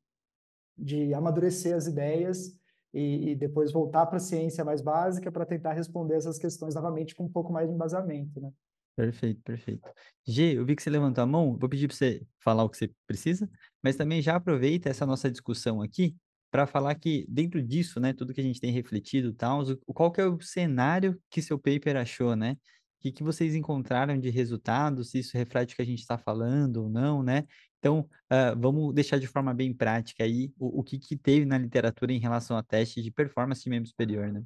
de amadurecer as ideias e, e depois voltar para a ciência mais básica para tentar responder essas questões novamente com um pouco mais de embasamento, né? Perfeito, perfeito. G, eu vi que você levantou a mão, vou pedir para você falar o que você precisa, mas também já aproveita essa nossa discussão aqui para falar que dentro disso, né, tudo que a gente tem refletido tal, qual que é o cenário que seu paper achou, né? O que, que vocês encontraram de resultados, se isso reflete o que a gente está falando ou não, né? Então, uh, vamos deixar de forma bem prática aí o, o que, que teve na literatura em relação a testes de performance de membro superior, né?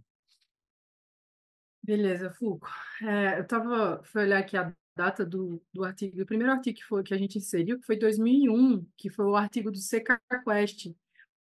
Beleza, Fulco. É, eu estava, fui olhar aqui a data do, do artigo, o primeiro artigo que, foi, que a gente inseriu, que foi 2001, que foi o artigo do CK Quest.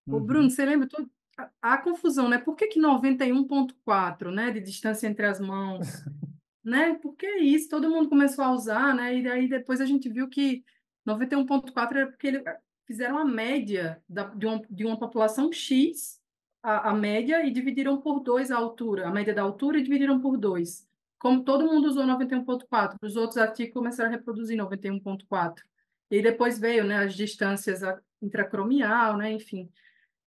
Uhum. O Bruno, você lembra todo, a, a, confusão, né? Por que, que 91.4, né, de distância entre as mãos? né? Por que isso? Todo mundo começou a usar, né? E aí depois a gente viu que 91.4 era porque eles fizeram a média da, de, uma, de uma população X a, a média e dividiram por dois a altura, a média da altura e dividiram por dois. Como todo mundo usou 91.4, os outros artigos começaram a reproduzir 91.4. E depois veio né, as distâncias intracromial, né, enfim.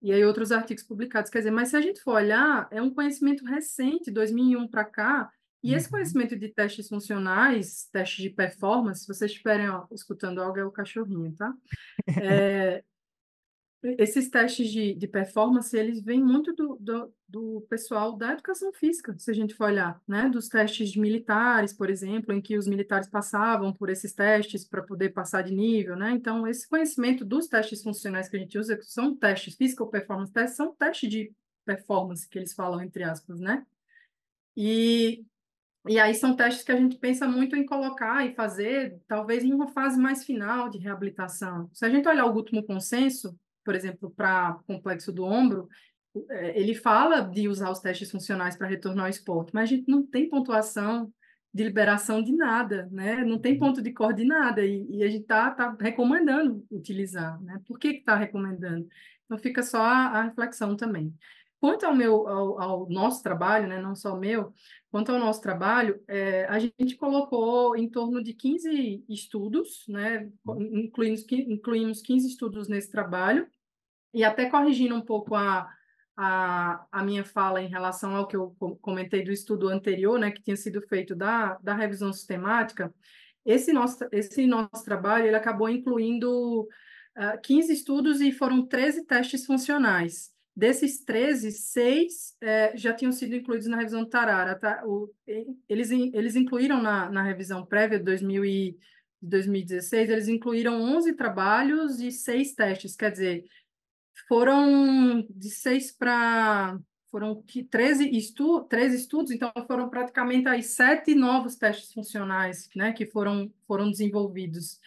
E aí outros artigos publicados. Quer dizer, mas se a gente for olhar, é um conhecimento recente, 2001 para cá, e esse uhum. conhecimento de testes funcionais, testes de performance, se vocês estiverem escutando algo, é o cachorrinho, tá? É, esses testes de, de performance, eles vêm muito do, do, do, pessoal da educação física, se a gente for olhar, né? Dos testes de militares, por exemplo, em que os militares passavam por esses testes para poder passar de nível, né? Então, esse conhecimento dos testes funcionais que a gente usa, que são testes, physical performance testes, são testes de performance, que eles falam entre aspas, né? E, e aí são testes que a gente pensa muito em colocar e fazer, talvez em uma fase mais final de reabilitação. Se a gente olhar o último consenso, por exemplo, para complexo do ombro, é, ele fala de usar os testes funcionais para retornar ao esporte, mas a gente não tem pontuação de liberação de nada, né? Não tem uhum. ponto de coordenada e, e a gente está tá recomendando utilizar, né? Por que está recomendando? Então fica só a, a, reflexão também. Quanto ao meu, ao, ao, nosso trabalho, né? Não só o meu, quanto ao nosso trabalho, é, a gente colocou em torno de 15 estudos, né? Incluímos, incluímos 15 estudos nesse trabalho e até corrigindo um pouco a a, a minha fala em relação ao que eu comentei do estudo anterior, né, que tinha sido feito da, da revisão sistemática, esse nosso, esse nosso trabalho ele acabou incluindo uh, ah, 15 estudos e foram 13 testes funcionais. Desses 13, seis eh, já tinham sido incluídos na revisão do Tarara. Tá? O, eles, eles incluíram na, na revisão prévia de 2000 e, 2016, eles incluíram 11 trabalhos e seis testes, quer dizer, foram de seis para foram 13, estu, 13 estudos, então foram praticamente aí sete novos testes funcionais né, que foram, foram desenvolvidos.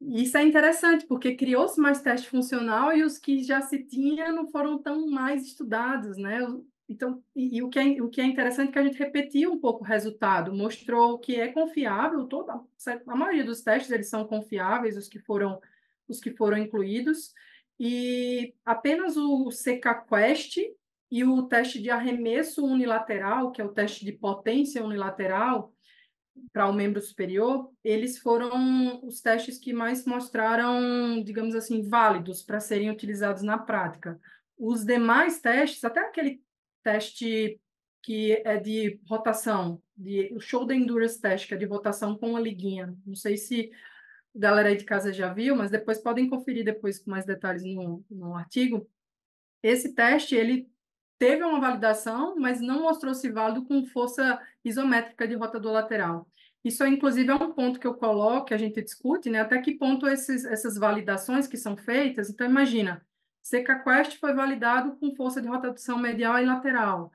Isso é interessante, porque criou-se mais teste funcional e os que já se tinha não foram tão mais estudados, né? Então, e, e, o, que é, o que é interessante é que a gente repetiu um pouco o resultado, mostrou que é confiável, toda, a maioria dos testes eles são confiáveis, os que foram, os que foram incluídos, e apenas o CK-Quest e o teste de arremesso unilateral, que é o teste de potência unilateral para o membro superior, eles foram os testes que mais mostraram, digamos assim, válidos para serem utilizados na prática. Os demais testes, até aquele teste que é de rotação, de, o Shoulder Endurance Test, que é de rotação com uma liguinha. Não sei se galera aí de casa já viu, mas depois podem conferir depois com mais detalhes no, no artigo. Esse teste, ele teve uma validação, mas não mostrou-se válido com força isométrica de rotador lateral. Isso, inclusive, é um ponto que eu coloco, que a gente discute, né? Até que ponto esses, essas validações que são feitas. Então, imagina, CK-Quest foi validado com força de rotação medial e lateral.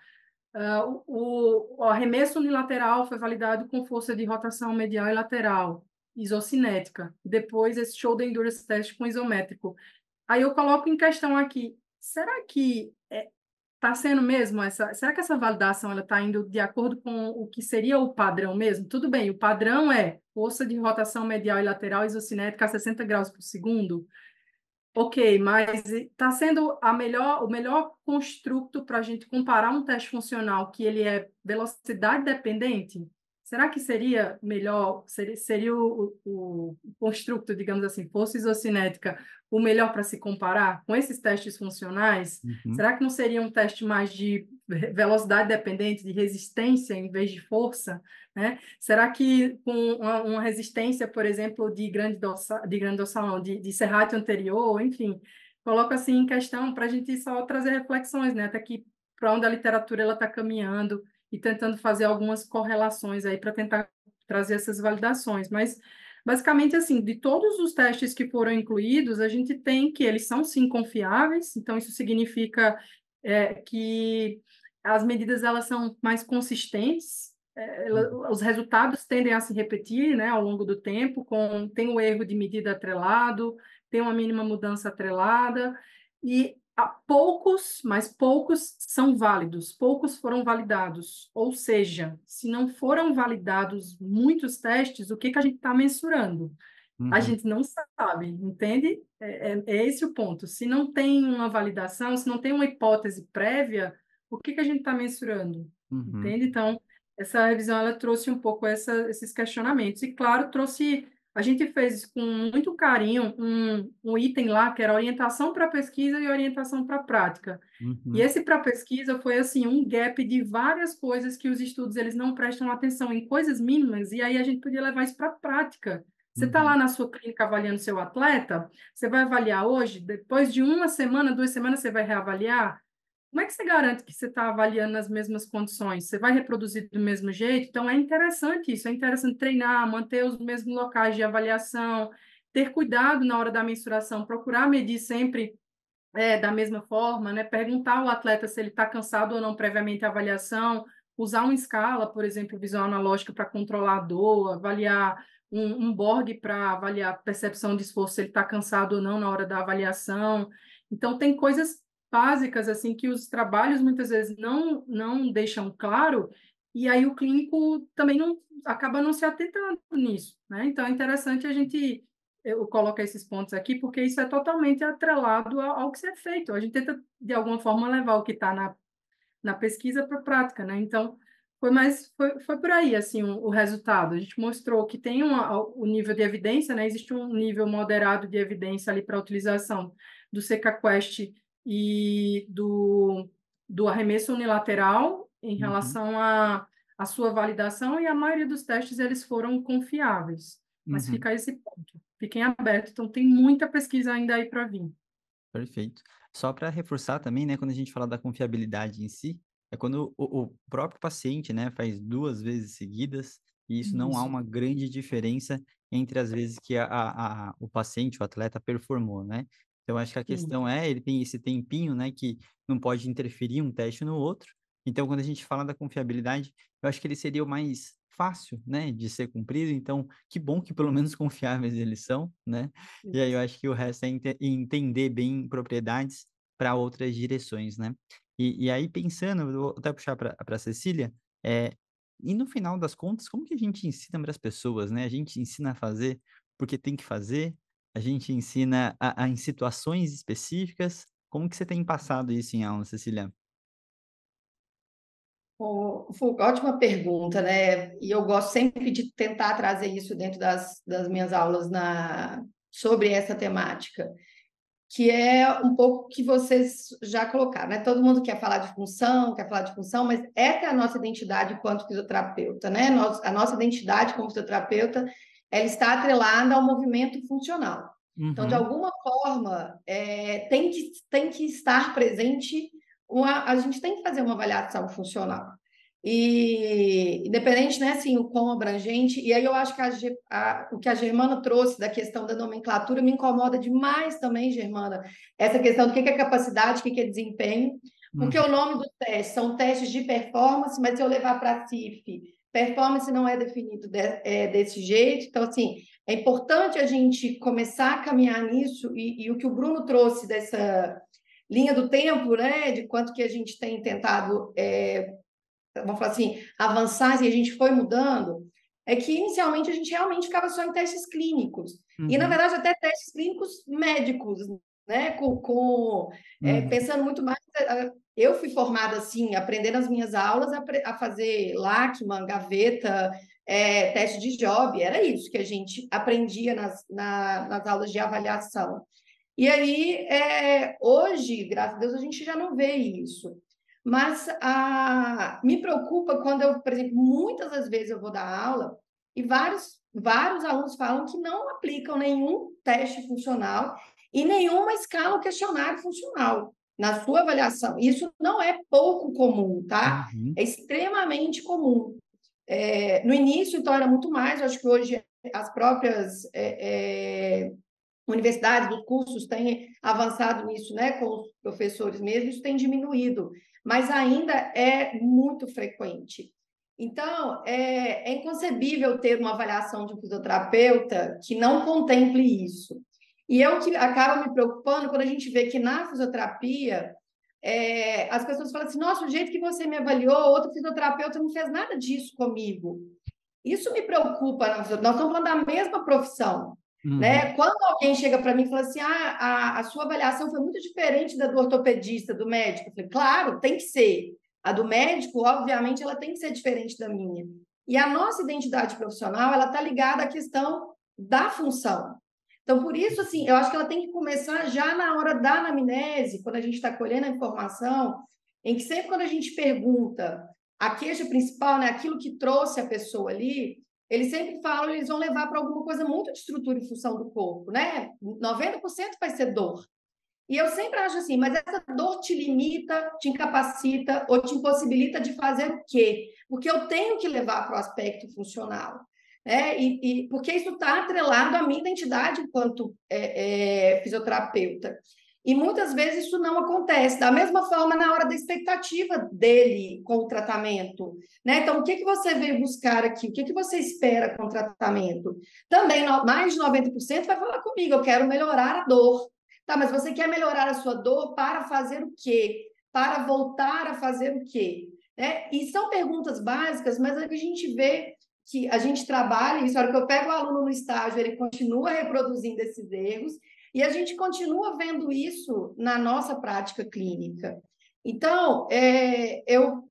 Uh, o, o arremesso unilateral foi validado com força de rotação medial e lateral isocinética. Depois, esse show de endurance test com isométrico. Aí eu coloco em questão aqui, será que está sendo mesmo essa... Será que essa validação está indo de acordo com o que seria o padrão mesmo? Tudo bem, o padrão é força de rotação medial e lateral isocinética a 60 graus por segundo. Ok, mas está sendo a melhor, o melhor construto para a gente comparar um teste funcional que ele é velocidade dependente? Será que seria melhor, seria, seria o, o, o construto, digamos assim, força isocinética, o melhor para se comparar com esses testes funcionais? Uhum. Será que não seria um teste mais de velocidade dependente, de resistência em vez de força? Né? Será que com uma, uma resistência, por exemplo, de grande dorsal, de grande dorsal, de, de serrátil anterior, enfim, coloco assim em questão para a gente só trazer reflexões, né? Até que para onde a literatura ela está caminhando e tentando fazer algumas correlações aí para tentar trazer essas validações. Mas, basicamente, assim, de todos os testes que foram incluídos, a gente tem que eles são, sim, confiáveis, então isso significa é, que as medidas elas são mais consistentes, é, ela, os resultados tendem a se repetir né, ao longo do tempo, com, tem o erro de medida atrelado, tem uma mínima mudança atrelada, e poucos, mas poucos são válidos, poucos foram validados. Ou seja, se não foram validados muitos testes, o que, que a gente está mensurando? Uhum. A gente não sabe, entende? É, é, é, esse o ponto. Se não tem uma validação, se não tem uma hipótese prévia, o que, que a gente está mensurando? Uhum. Entende? Então, essa revisão ela trouxe um pouco essa, esses questionamentos. E, claro, trouxe a gente fez com muito carinho um, um item lá que era orientação para pesquisa e orientação para prática. Uhum. E esse para pesquisa foi assim um gap de várias coisas que os estudos eles não prestam atenção em coisas mínimas e aí a gente podia levar isso para a prática. Você está uhum. lá na sua clínica avaliando seu atleta, você vai avaliar hoje, depois de uma semana, duas semanas, você vai reavaliar. Como é que você garante que você está avaliando nas mesmas condições? Você vai reproduzir do mesmo jeito? Então, é interessante isso, é interessante treinar, manter os mesmos locais de avaliação, ter cuidado na hora da mensuração, procurar medir sempre é, da mesma forma, né? perguntar ao atleta se ele está cansado ou não previamente a avaliação, usar uma escala, por exemplo, visual analógica para controlar a dor, avaliar um, um Borg para avaliar a percepção de esforço, se ele está cansado ou não na hora da avaliação. Então, tem coisas básicas assim que os trabalhos muitas vezes não, não deixam claro, e aí o clínico também não acaba não se atentando nisso. Né? Então, é interessante a gente eu colocar esses pontos aqui, porque isso é totalmente atrelado ao, que ser feito. A gente tenta, de alguma forma, levar o que está na, na pesquisa para a prática. Né? Então, foi mais foi, foi por aí assim o, o resultado. A gente mostrou que tem uma, o nível de evidência, né? Existe um nível moderado de evidência ali para a utilização do SecaQuest e do, do arremesso unilateral em uhum. relação à a, a sua validação e a maioria dos testes eles foram confiáveis. Mas uhum. fica esse ponto. Fiquem abertos, então tem muita pesquisa ainda aí para vir. Perfeito. Só para reforçar também, né, quando a gente fala da confiabilidade em si, é quando o, o próprio paciente, né, faz duas vezes seguidas, e isso, isso. não há uma grande diferença entre as vezes que a, a, a, o paciente, o atleta performou, né? Então, acho que a questão é, ele tem esse tempinho, né, que não pode interferir um teste no outro. Então, quando a gente fala da confiabilidade, eu acho que ele seria o mais fácil, né, de ser cumprido. Então, que bom que pelo menos confiáveis eles são, né? E aí eu acho que o resto é ent entender bem propriedades para outras direções, né? E, e aí, pensando, vou até puxar para a Cecília, é, e no final das contas, como que a gente ensina para as pessoas, né? A gente ensina a fazer porque tem que fazer, a gente ensina a, a, em situações específicas. Como que você tem passado isso em aula, Cecília? Oh, ótima pergunta, né? E eu gosto sempre de tentar trazer isso dentro das, das minhas aulas na, sobre essa temática que é um pouco que vocês já colocaram, né? Todo mundo quer falar de função, quer falar de função, mas essa é a nossa identidade enquanto fisioterapeuta, né? A nossa identidade como fisioterapeuta, ela está atrelada ao movimento funcional. Uhum. Então, de uhum. alguma forma, é, tem, que, tem que estar presente uma, a gente tem que fazer uma avaliação funcional. E independente, né, assim, o quão abrangente, e aí eu acho que a, a, o que a Germana trouxe da questão da nomenclatura me incomoda demais também, Germana, essa questão do que é capacidade, o que é desempenho, porque uhum. o nome do teste são testes de performance, mas se eu levar para a CIF, performance não é definido de, é, desse jeito, então, assim, é importante a gente começar a caminhar nisso, e, e o que o Bruno trouxe dessa linha do tempo, né, de quanto que a gente tem tentado é, vamos falar assim, avançar e a gente foi mudando, é que inicialmente a gente realmente ficava só em testes clínicos. Uhum. E, na uhum. verdade, até testes clínicos médicos, né? Com, com é, uhum. é, pensando muito mais. Eu fui formada assim, aprendendo as minhas aulas a, a fazer Lachman, gaveta, é, teste de job, era isso que a gente aprendia nas, na, nas aulas de avaliação. E aí, é, hoje, graças a Deus, a gente já não vê isso. Mas a, me preocupa quando eu, por exemplo, muitas das vezes eu vou dar aula e vários, vários alunos falam que não aplicam nenhum teste funcional e nenhuma escala ou questionário funcional na sua avaliação. Isso não é pouco comum, tá? Uhum. É extremamente comum. É, no início, então, era muito mais, acho que hoje as próprias é, é, universidades, os cursos têm avançado nisso, né, com os professores mesmo, isso tem diminuído mas ainda é muito frequente. Então, é, é inconcebível ter uma avaliação de um fisioterapeuta que não contemple isso. E é o que acaba me preocupando quando a gente vê que na fisioterapia é, as pessoas falam assim: nossa, o jeito que você me avaliou, outro fisioterapeuta não fez nada disso comigo. Isso me preocupa. Nós estamos falando da mesma profissão. Uhum. Né? Quando alguém chega para mim e fala assim, ah, a, a sua avaliação foi muito diferente da do ortopedista, do médico, eu falei, claro, tem que ser. A do médico, obviamente, ela tem que ser diferente da minha. E a nossa identidade profissional, ela está ligada à questão da função. Então, por isso, assim, eu acho que ela tem que começar já na hora da anamnese, quando a gente está colhendo a informação, em que sempre quando a gente pergunta a queixa principal, né, aquilo que trouxe a pessoa ali, eles sempre falam, eles vão levar para alguma coisa muito de estrutura e função do corpo, né? 90% vai ser dor. E eu sempre acho assim, mas essa dor te limita, te incapacita ou te impossibilita de fazer o quê? Porque eu tenho que levar para o aspecto funcional. Né? E, e porque isso está atrelado à minha identidade enquanto é, é, fisioterapeuta. E muitas vezes isso não acontece. Da mesma forma, na hora da expectativa dele com o tratamento. Né? Então, o que, que você veio buscar aqui? O que, que você espera com o tratamento? Também, mais de 90% vai falar comigo: eu quero melhorar a dor. Tá, mas você quer melhorar a sua dor para fazer o quê? Para voltar a fazer o quê? Né? E são perguntas básicas, mas é a gente vê que a gente trabalha isso. A hora que eu pego o aluno no estágio, ele continua reproduzindo esses erros e a gente continua vendo isso na nossa prática clínica. Então, é, eu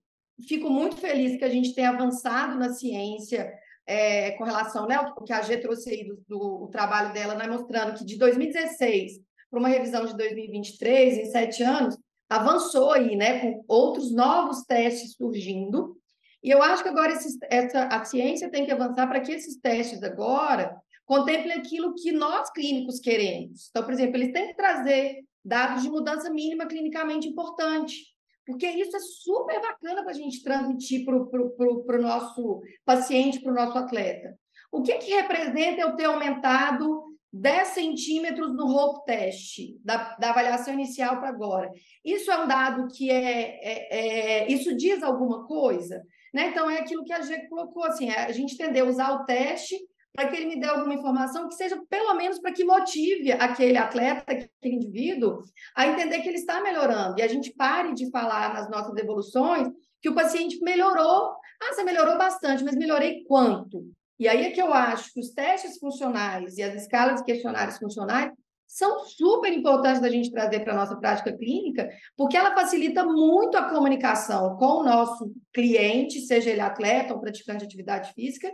fico muito feliz que a gente tenha avançado na ciência é, com relação, né, o que a G trouxe aí do, do trabalho dela, né, mostrando que de 2016 para uma revisão de 2023, em sete anos, avançou aí, né, com outros novos testes surgindo. E eu acho que agora esses, essa, a ciência tem que avançar para que esses testes agora contemple aquilo que nós clínicos queremos. Então, por exemplo, eles têm que trazer dados de mudança mínima clinicamente importante, porque isso é super bacana para a gente transmitir para o nosso paciente, para o nosso atleta. O que, que representa eu ter aumentado 10 centímetros no hope test, da, da avaliação inicial para agora? Isso é um dado que é, é, é, Isso diz alguma coisa? Né? Então, é aquilo que a gente colocou, assim, é a gente entender usar o teste para que ele me dê alguma informação que seja pelo menos para que motive aquele atleta, aquele indivíduo, a entender que ele está melhorando. E a gente pare de falar nas nossas evoluções que o paciente melhorou. Ah, você melhorou bastante, mas melhorei quanto? E aí é que eu acho que os testes funcionais e as escalas de questionários funcionais são super importantes da gente trazer para a nossa prática clínica, porque ela facilita muito a comunicação com o nosso cliente, seja ele atleta ou praticante de atividade física,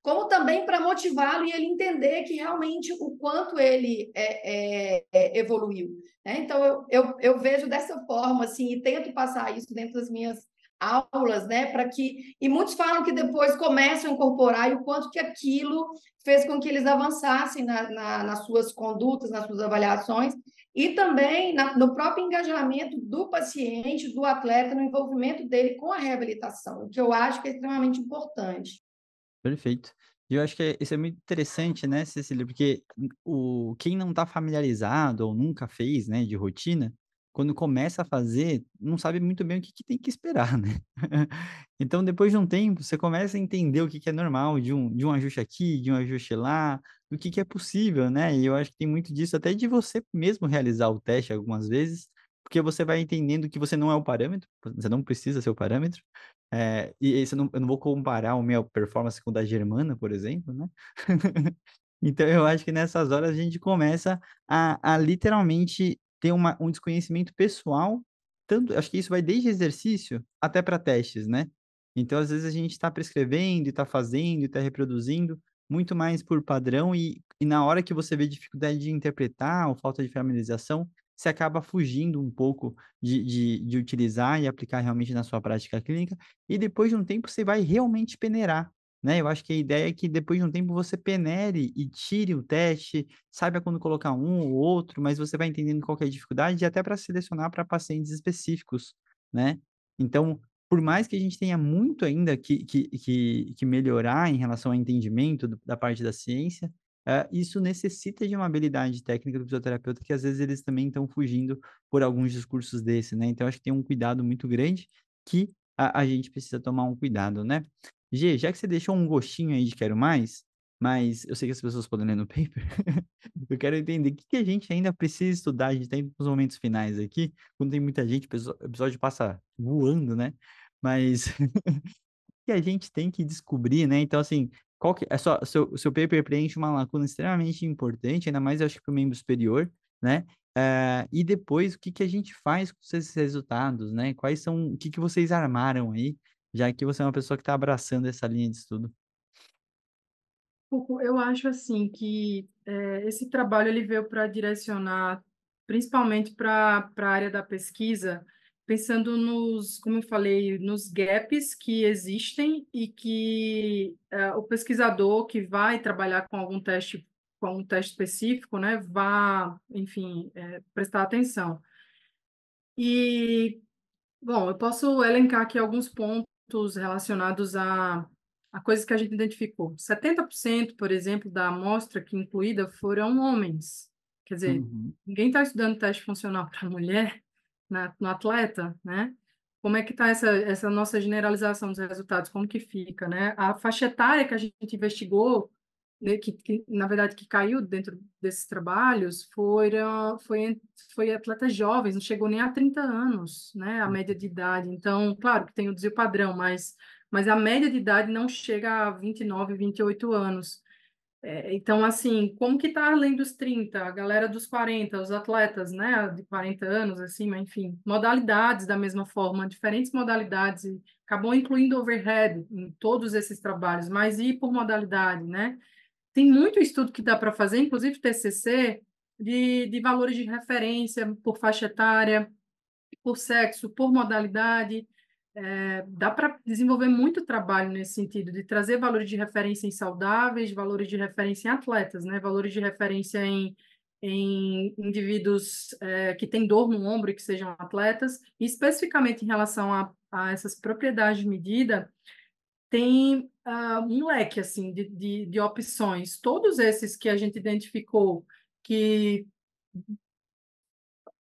como também para motivá-lo e ele entender que realmente o quanto ele é, é, é, evoluiu. Né? Então, eu, eu, eu, vejo dessa forma, assim, e tento passar isso dentro das minhas aulas, né, para que... E muitos falam que depois começam a incorporar e o quanto que aquilo fez com que eles avançassem na, na, nas suas condutas, nas suas avaliações, e também na, no próprio engajamento do paciente, do atleta, no envolvimento dele com a reabilitação, o que eu acho que é extremamente importante. Perfeito. E eu acho que é, isso é muito interessante, né, Cecília? Porque o, quem não está familiarizado ou nunca fez, né, de rotina, quando começa a fazer, não sabe muito bem o que, que tem que esperar, né? então, depois de um tempo, você começa a entender o que, que é normal, de um, de um ajuste aqui, de um ajuste lá, do que, que é possível, né? E eu acho que tem muito disso, até de você mesmo realizar o teste algumas vezes, porque você vai entendendo que você não é o parâmetro, você não precisa ser o parâmetro, é, e eu não, eu não vou comparar a minha performance com a da Germana, por exemplo, né? então, eu acho que nessas horas a gente começa a, a literalmente ter uma, um desconhecimento pessoal, tanto, acho que isso vai desde exercício até para testes, né? Então, às vezes a gente está prescrevendo, e está fazendo, e está reproduzindo, muito mais por padrão, e, e na hora que você vê dificuldade de interpretar ou falta de familiarização, você acaba fugindo um pouco de, de, de utilizar e aplicar realmente na sua prática clínica, e depois de um tempo você vai realmente peneirar, né? Eu acho que a ideia é que depois de um tempo você penere e tire o teste, saiba quando colocar um ou outro, mas você vai entendendo qual é a dificuldade, e até para selecionar para pacientes específicos, né? Então, por mais que a gente tenha muito ainda que, que, que, que melhorar em relação ao entendimento do, da parte da ciência, Uh, isso necessita de uma habilidade técnica do fisioterapeuta que às vezes eles também estão fugindo por alguns discursos desse, né? Então, acho que tem um cuidado muito grande que a, a gente precisa tomar um cuidado, né? G, já que você deixou um gostinho aí de quero mais, mas eu sei que as pessoas podem ler no paper, eu quero entender o que, que a gente ainda precisa estudar, a gente tem os momentos finais aqui, quando tem muita gente, o episódio passa voando, né? Mas que a gente tem que descobrir, né? Então, assim, qual que é só seu seu paper preenche uma lacuna extremamente importante, ainda mais acho que para o membro superior, né? Uh, e depois o que que a gente faz com esses resultados, né? Quais são o que que vocês armaram aí, já que você é uma pessoa que está abraçando essa linha de estudo? Eu acho assim que é, esse trabalho ele veio para direcionar principalmente para a área da pesquisa pensando nos, como eu falei, nos gaps que existem e que é, o pesquisador que vai trabalhar com algum teste, com um teste específico, né, vá, enfim, é, prestar atenção. E, bom, eu posso elencar aqui alguns pontos relacionados a, a coisas que a gente identificou. 70%, por exemplo, da amostra que incluída foram homens, Quer dizer, uhum. ninguém está estudando teste funcional para mulher na, no atleta, né? Como é que está essa, essa nossa generalização dos resultados? Como que fica, né? A faixa etária que a gente investigou, né, que, que, na verdade que caiu dentro desses trabalhos, foram, foi, foi atletas jovens, não chegou nem a 30 anos, né? A média de idade. Então, claro que tem o desvio padrão, mas, mas a média de idade não chega a 29, 28 anos. É, então, assim, como que está além dos 30, a galera dos 40, os atletas, né, de 40 anos, assim, mas enfim, modalidades da mesma forma, diferentes modalidades, acabou incluindo overhead em todos esses trabalhos, mas e por modalidade, né? Tem muito estudo que dá para fazer, inclusive TCC, de, de valores de referência por faixa etária, por sexo, por modalidade, é, dá para desenvolver muito trabalho nesse sentido, de trazer valores de referência em saudáveis, valores de referência em atletas, né? valores de referência em, em indivíduos é, que têm dor no ombro e que sejam atletas, e especificamente em relação a, a essas propriedades de medida, tem uh, um leque assim de, de, de opções. Todos esses que a gente identificou que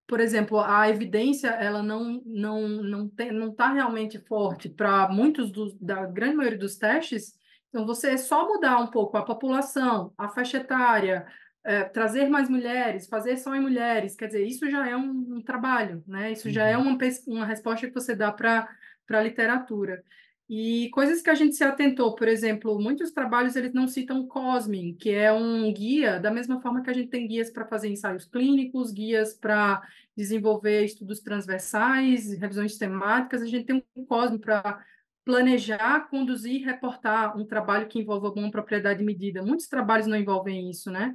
por exemplo, a evidência ela não não não tem, não está realmente forte para muitos dos, da grande maioria dos testes. Então, você é só mudar um pouco a população, a faixa etária, é, trazer mais mulheres, fazer só em mulheres, quer dizer, isso já é um, um trabalho, né? Isso já é uhum. uma, uma resposta que você dá para a literatura. E coisas que a gente se atentou, por exemplo, muitos trabalhos eles não citam COSMIN, que é um guia, da mesma forma que a gente tem guias para fazer ensaios clínicos, guias para desenvolver estudos transversais, revisões temáticas, a gente tem um COSMIN para planejar, conduzir e reportar um trabalho que envolva alguma propriedade medida. Muitos trabalhos não envolvem isso, né?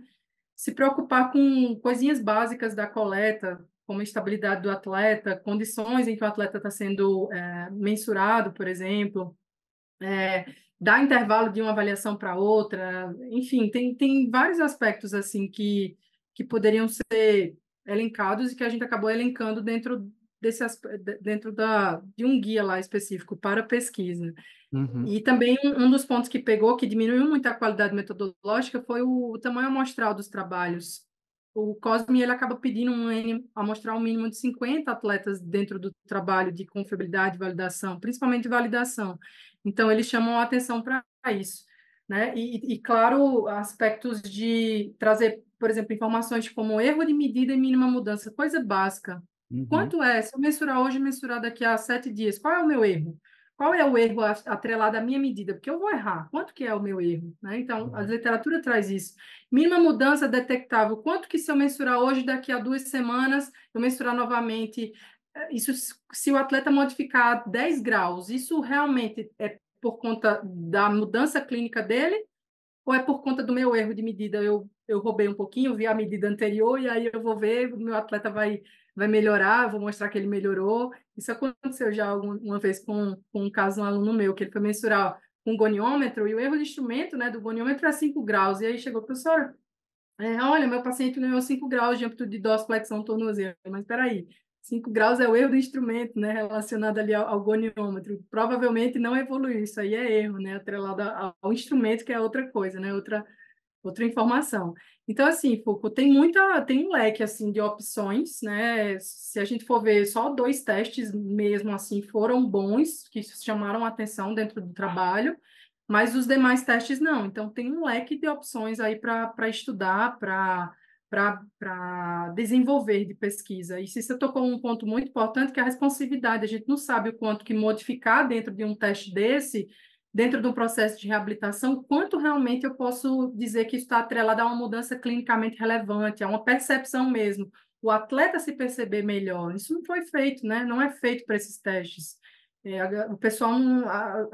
Se preocupar com coisinhas básicas da coleta, como a estabilidade do atleta, condições em que o atleta está sendo é, mensurado, por exemplo, é, dar intervalo de uma avaliação para outra, enfim, tem, tem vários aspectos assim que, que poderiam ser elencados e que a gente acabou elencando dentro desse dentro da, de um guia lá específico para pesquisa. Uhum. E também um, um, dos pontos que pegou, que diminuiu muito a qualidade metodológica, foi o, o tamanho amostral dos trabalhos o COSME ele acaba pedindo um, a mostrar um mínimo de 50 atletas dentro do trabalho de confiabilidade e validação, principalmente validação. Então, eles chamam a atenção para isso. Né? E, e, claro, aspectos de trazer, por exemplo, informações como erro de medida e mínima mudança, coisa básica. Uhum. Quanto é? Se eu mensurar hoje, mensurar daqui a sete dias, qual é o meu erro? Qual é o erro atrelado à minha medida? Porque eu vou errar. Quanto que é o meu erro? Né? Então, a uhum. literatura traz isso. Mínima mudança detectável. Quanto que se eu mensurar hoje, daqui a duas semanas, eu mensurar novamente, eh, isso se o atleta modificar 10 graus, isso realmente é por conta da mudança clínica dele ou é por conta do meu erro de medida? Eu, eu roubei um pouquinho, vi a medida anterior e aí eu vou ver, o meu atleta vai vai melhorar, vou mostrar que ele melhorou. Isso aconteceu já uma vez com, com um caso um aluno meu, que ele foi mensurar um goniômetro, e o erro de instrumento né, do goniômetro é 5 graus. E aí chegou, professor, é, olha, meu paciente ganhou 5 graus de amplitude de dorsiflexão tornozelo. Mas espera aí, 5 graus é o erro do instrumento, né, relacionado ali ao, ao, goniômetro. Provavelmente não evoluiu, isso aí é erro, né, atrelado ao instrumento, que é outra coisa, né, outra, outra informação. Então, assim, Foucault, tem muita, tem um leque, assim, de opções, né? Se a gente for ver, só dois testes mesmo, assim, foram bons, que chamaram atenção dentro do trabalho, mas os demais testes não. Então, tem um leque de opções aí para estudar, para para desenvolver de pesquisa. E você tocou um ponto muito importante, que é a responsividade. A gente não sabe o quanto que modificar dentro de um teste desse dentro do processo de reabilitação, quanto realmente eu posso dizer que está atrelado a uma mudança clinicamente relevante, a uma percepção mesmo, o atleta se perceber melhor. Isso não foi feito, né? Não é feito para esses testes. É, o pessoal,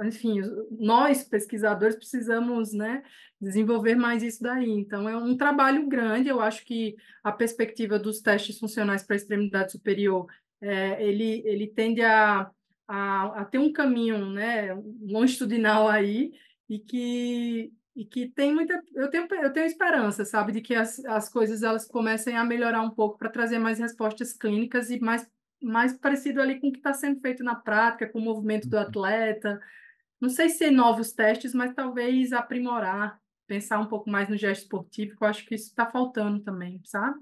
enfim, nós pesquisadores precisamos, né, desenvolver mais isso daí. Então, é um trabalho grande. Eu acho que a perspectiva dos testes funcionais para a extremidade superior, é, ele, ele tende a a, a ter um caminho né, longitudinal aí e que e que tem muita eu tenho eu tenho esperança sabe de que as, as coisas elas comecem a melhorar um pouco para trazer mais respostas clínicas e mais mais parecido ali com o que está sendo feito na prática com o movimento do uhum. atleta não sei se novos testes mas talvez aprimorar pensar um pouco mais no gesto esportivo que eu acho que isso está faltando também sabe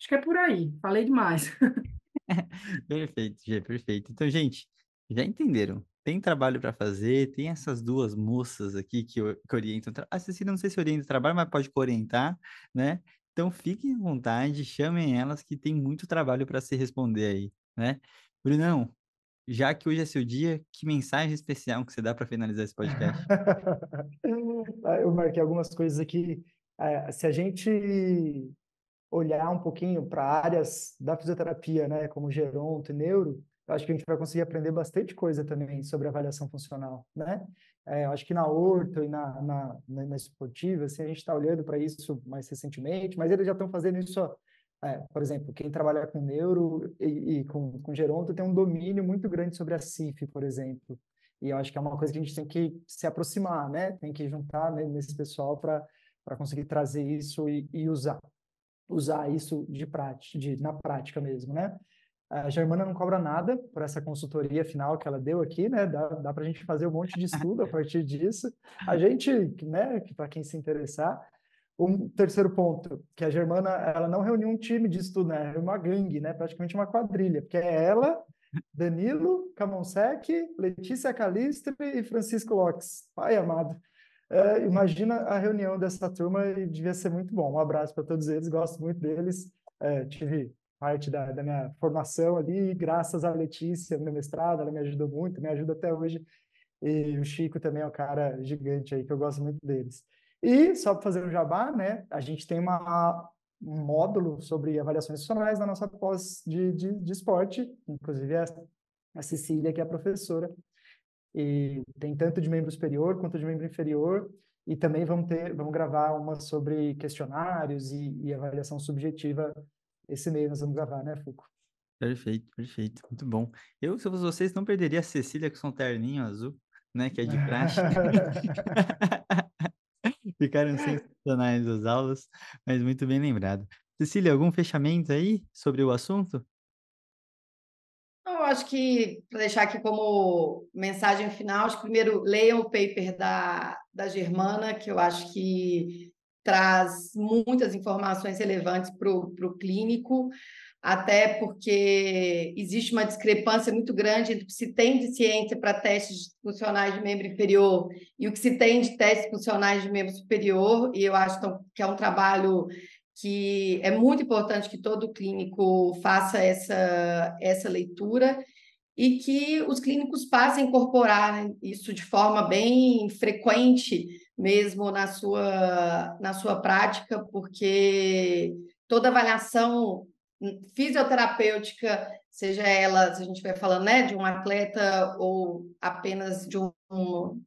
Acho que é por aí. Falei demais. Perfeito, Gê, perfeito. Então, gente, já entenderam? Tem trabalho para fazer, tem essas duas moças aqui que, que orientam. A Cecília, não sei se orienta o trabalho, mas pode orientar, né? Então, fiquem à vontade, chamem elas que tem muito trabalho para se responder aí, né? Brunão, já que hoje é seu dia, que mensagem especial que você dá para finalizar esse podcast? Eu marquei algumas coisas aqui. É, se a gente olhar um pouquinho para áreas da fisioterapia, né, como geronto e neuro, eu acho que a gente vai conseguir aprender bastante coisa também sobre avaliação funcional, né? É, eu acho que na orto e na, na, na, na esportiva, assim, a gente está olhando para isso mais recentemente, mas eles já estão fazendo isso, é, por exemplo, quem trabalha com neuro e, e, com, com geronto tem um domínio muito grande sobre a CIF, por exemplo, e eu acho que é uma coisa que a gente tem que se aproximar, né? Tem que juntar né, nesse pessoal para conseguir trazer isso e, e usar usar isso de prática, de, na prática mesmo, né? A Germana não cobra nada por essa consultoria final que ela deu aqui, né? Dá, dá para a gente fazer um monte de estudo a partir disso. A gente, né, para quem se interessar. Um terceiro ponto, que a Germana, ela não reuniu um time de estudo, né? É uma gangue, né? Praticamente uma quadrilha, porque é ela, Danilo, Camonsec, Letícia Calistre e Francisco Lopes. Pai amado. É, imagina a reunião dessa turma e devia ser muito bom. Um abraço para todos eles, gosto muito deles. É, tive parte da, da, minha formação ali, graças à Letícia, meu mestrado, ela me ajudou muito, me ajuda até hoje. E o Chico também é um cara gigante aí, que eu gosto muito deles. E, só para fazer um jabá, né, a gente tem uma, um módulo sobre avaliações funcionais na nossa pós de, de, de esporte, inclusive a, a Cecília, que é a professora, e tem tanto de membro superior quanto de membro inferior, e também vamos ter, vamos gravar uma sobre questionários e, e avaliação subjetiva esse mês nós vamos gravar, né, Fuco? Perfeito, perfeito, muito bom. Eu, se fosse vocês, não perderia a Cecília com seu terninho azul, né, que é de praxe. Ficaram sensacionais as aulas, mas muito bem lembrado. Cecília, algum fechamento aí sobre o assunto? Eu acho que, para deixar aqui como mensagem final, acho que primeiro leiam o paper da, da Germana, que eu acho que traz muitas informações relevantes para o clínico, até porque existe uma discrepância muito grande entre o que se tem de ciência para testes funcionais de membro inferior e o que se tem de testes funcionais de membro superior, e eu acho que é um trabalho que é muito importante que todo clínico faça essa, essa leitura e que os clínicos passem a incorporar isso de forma bem frequente mesmo na sua, na sua prática, porque toda avaliação fisioterapêutica, seja ela, se a gente estiver falando né, de um atleta ou apenas de um,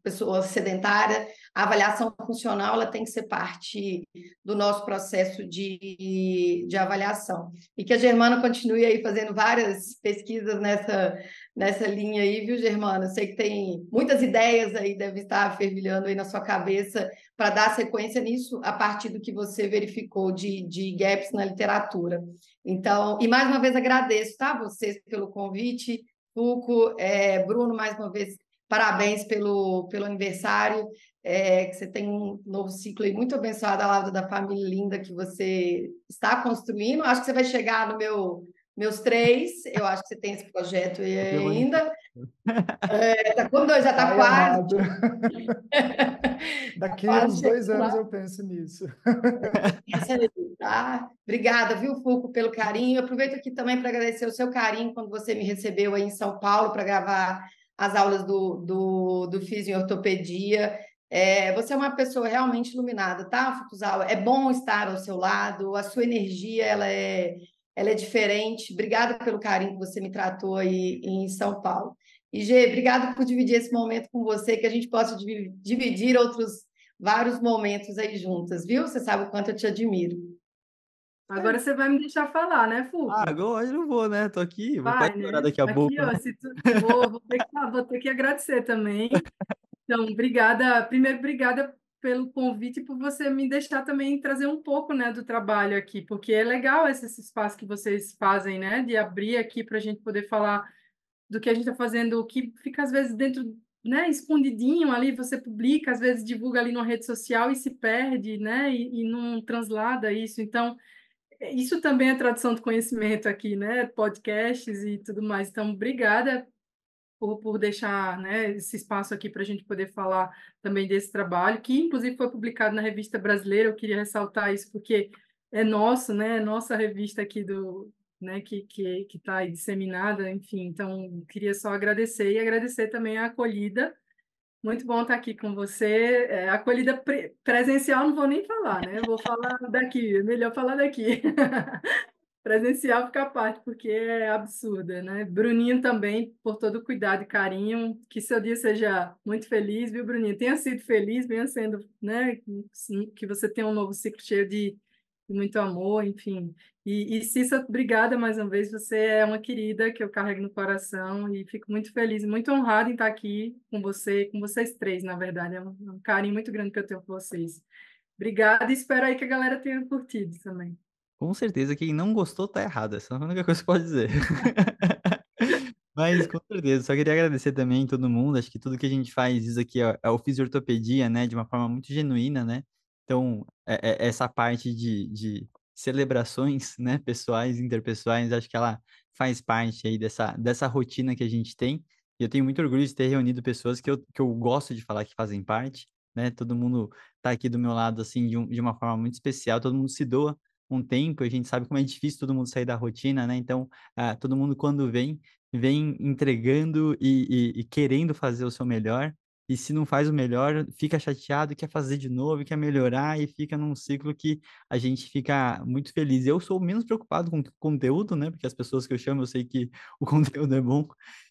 pessoa sedentária, a avaliação funcional ela tem que ser parte do nosso processo de, de avaliação. E que a Germana continue aí fazendo várias pesquisas nessa, nessa linha aí, viu, Germana? Sei que tem muitas ideias aí, deve estar fervilhando aí na sua cabeça para dar sequência nisso a partir do que você verificou de, de gaps na literatura. Então, e mais uma vez agradeço, tá, vocês pelo convite, Fuco, é, Bruno, mais uma vez, parabéns pelo, pelo aniversário é, que você tem um novo ciclo aí muito abençoado ao lado da família linda que você está construindo. Acho que você vai chegar no meu meus três, eu acho que você tem esse projeto aí ainda. É, tá com dois, já está quase. Daqui a uns dois anos eu penso nisso. tá? Obrigada, viu, Fuco, pelo carinho. Eu aproveito aqui também para agradecer o seu carinho quando você me recebeu aí em São Paulo para gravar as aulas do, do, do Fisio em Ortopedia. É, você é uma pessoa realmente iluminada, tá, Fukuzawa? É bom estar ao seu lado, a sua energia ela é, ela é diferente. Obrigada pelo carinho que você me tratou aí em São Paulo. E, Gê, obrigado por dividir esse momento com você, que a gente possa dividir outros vários momentos aí juntas, viu? Você sabe o quanto eu te admiro. Agora você vai me deixar falar, né, Fulco? Ah, agora eu não vou, né? Tô aqui, vou vai, né? daqui a aqui, pouco. Ó, se tu... vou, vou, ter que, vou ter que agradecer também. Então, obrigada. Primeiro, obrigada pelo convite e por você me deixar também trazer um pouco, né, do trabalho aqui, porque é legal esse, esse espaço que vocês fazem, né, de abrir aqui para a gente poder falar do que a gente está fazendo, o que fica às vezes dentro, né, escondidinho ali, você publica, às vezes divulga ali na rede social e se perde, né, e, e não translada isso. Então, isso também é tradução do conhecimento aqui, né? Podcasts e tudo mais. Então, obrigada por, por deixar né, esse espaço aqui para a gente poder falar também desse trabalho, que inclusive foi publicado na Revista Brasileira. Eu queria ressaltar isso porque é nosso, né? É nossa revista aqui do, né, que que que está disseminada, enfim. Então, queria só agradecer e agradecer também a acolhida. Muito bom estar aqui com você. É, acolhida pre presencial não vou nem falar, né? Vou falar daqui, é melhor falar daqui. presencial fica à parte, porque é absurda, né? Bruninho também, por todo o cuidado e carinho, que seu dia seja muito feliz, viu, Bruninho? Tenha sido feliz, venha sendo, né? Que você tenha um novo ciclo cheio de muito amor, enfim. E, e Cissa, obrigada mais uma vez. Você é uma querida que eu carrego no coração e fico muito feliz, muito honrada em estar aqui com você, com vocês três, na verdade. É um, um carinho muito grande que eu tenho por vocês. Obrigada e espero aí que a galera tenha curtido também. Com certeza, quem não gostou tá errado. Essa é a única coisa que pode dizer. Mas, com certeza, só queria agradecer também todo mundo. Acho que tudo que a gente faz, isso aqui é, é o fisiortopedia, né? De uma forma muito genuína, né? Então, é, é essa parte de, de celebrações, né, pessoais, interpessoais, acho que ela faz parte aí dessa, dessa rotina que a gente tem. E eu tenho muito orgulho de ter reunido pessoas que eu, que eu gosto de falar que fazem parte, né? Todo mundo tá aqui do meu lado, assim, de, um, de uma forma muito especial, todo mundo se doa um tempo, a gente sabe como é difícil todo mundo sair da rotina, né? Então, ah, todo mundo quando vem, vem entregando e, e, e querendo fazer o seu melhor, e se não faz o melhor, fica chateado, quer fazer de novo, quer melhorar e fica num ciclo que a gente fica muito feliz. Eu sou menos preocupado com o conteúdo, né? Porque as pessoas que eu chamo, eu sei que o conteúdo é bom.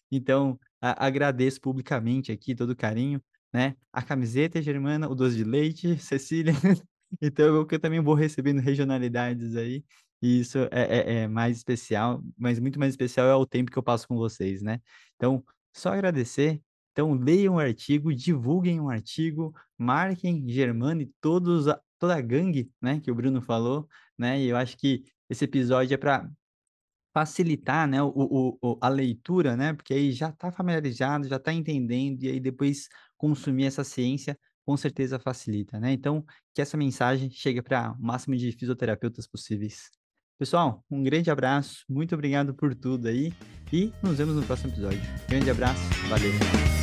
Então, a, agradeço publicamente aqui todo o carinho, né? A camiseta germana, o doce de leite, Cecília. então, eu, eu também vou recebendo regionalidades aí. E isso é, é, é mais especial, mas muito mais especial é o tempo que eu passo com vocês, né? Então, só agradecer então, leiam o artigo, divulguem o artigo, marquem Germano e todos, toda a gangue, né, que o Bruno falou, né, e eu acho que esse episódio é para facilitar, né, o, o, a leitura, né, porque aí já está familiarizado, já está entendendo, e aí depois consumir essa ciência com certeza facilita, né? Então, que essa mensagem chegue para o máximo de fisioterapeutas possíveis. Pessoal, um grande abraço, muito obrigado por tudo aí e nos vemos no próximo episódio. Grande abraço, valeu!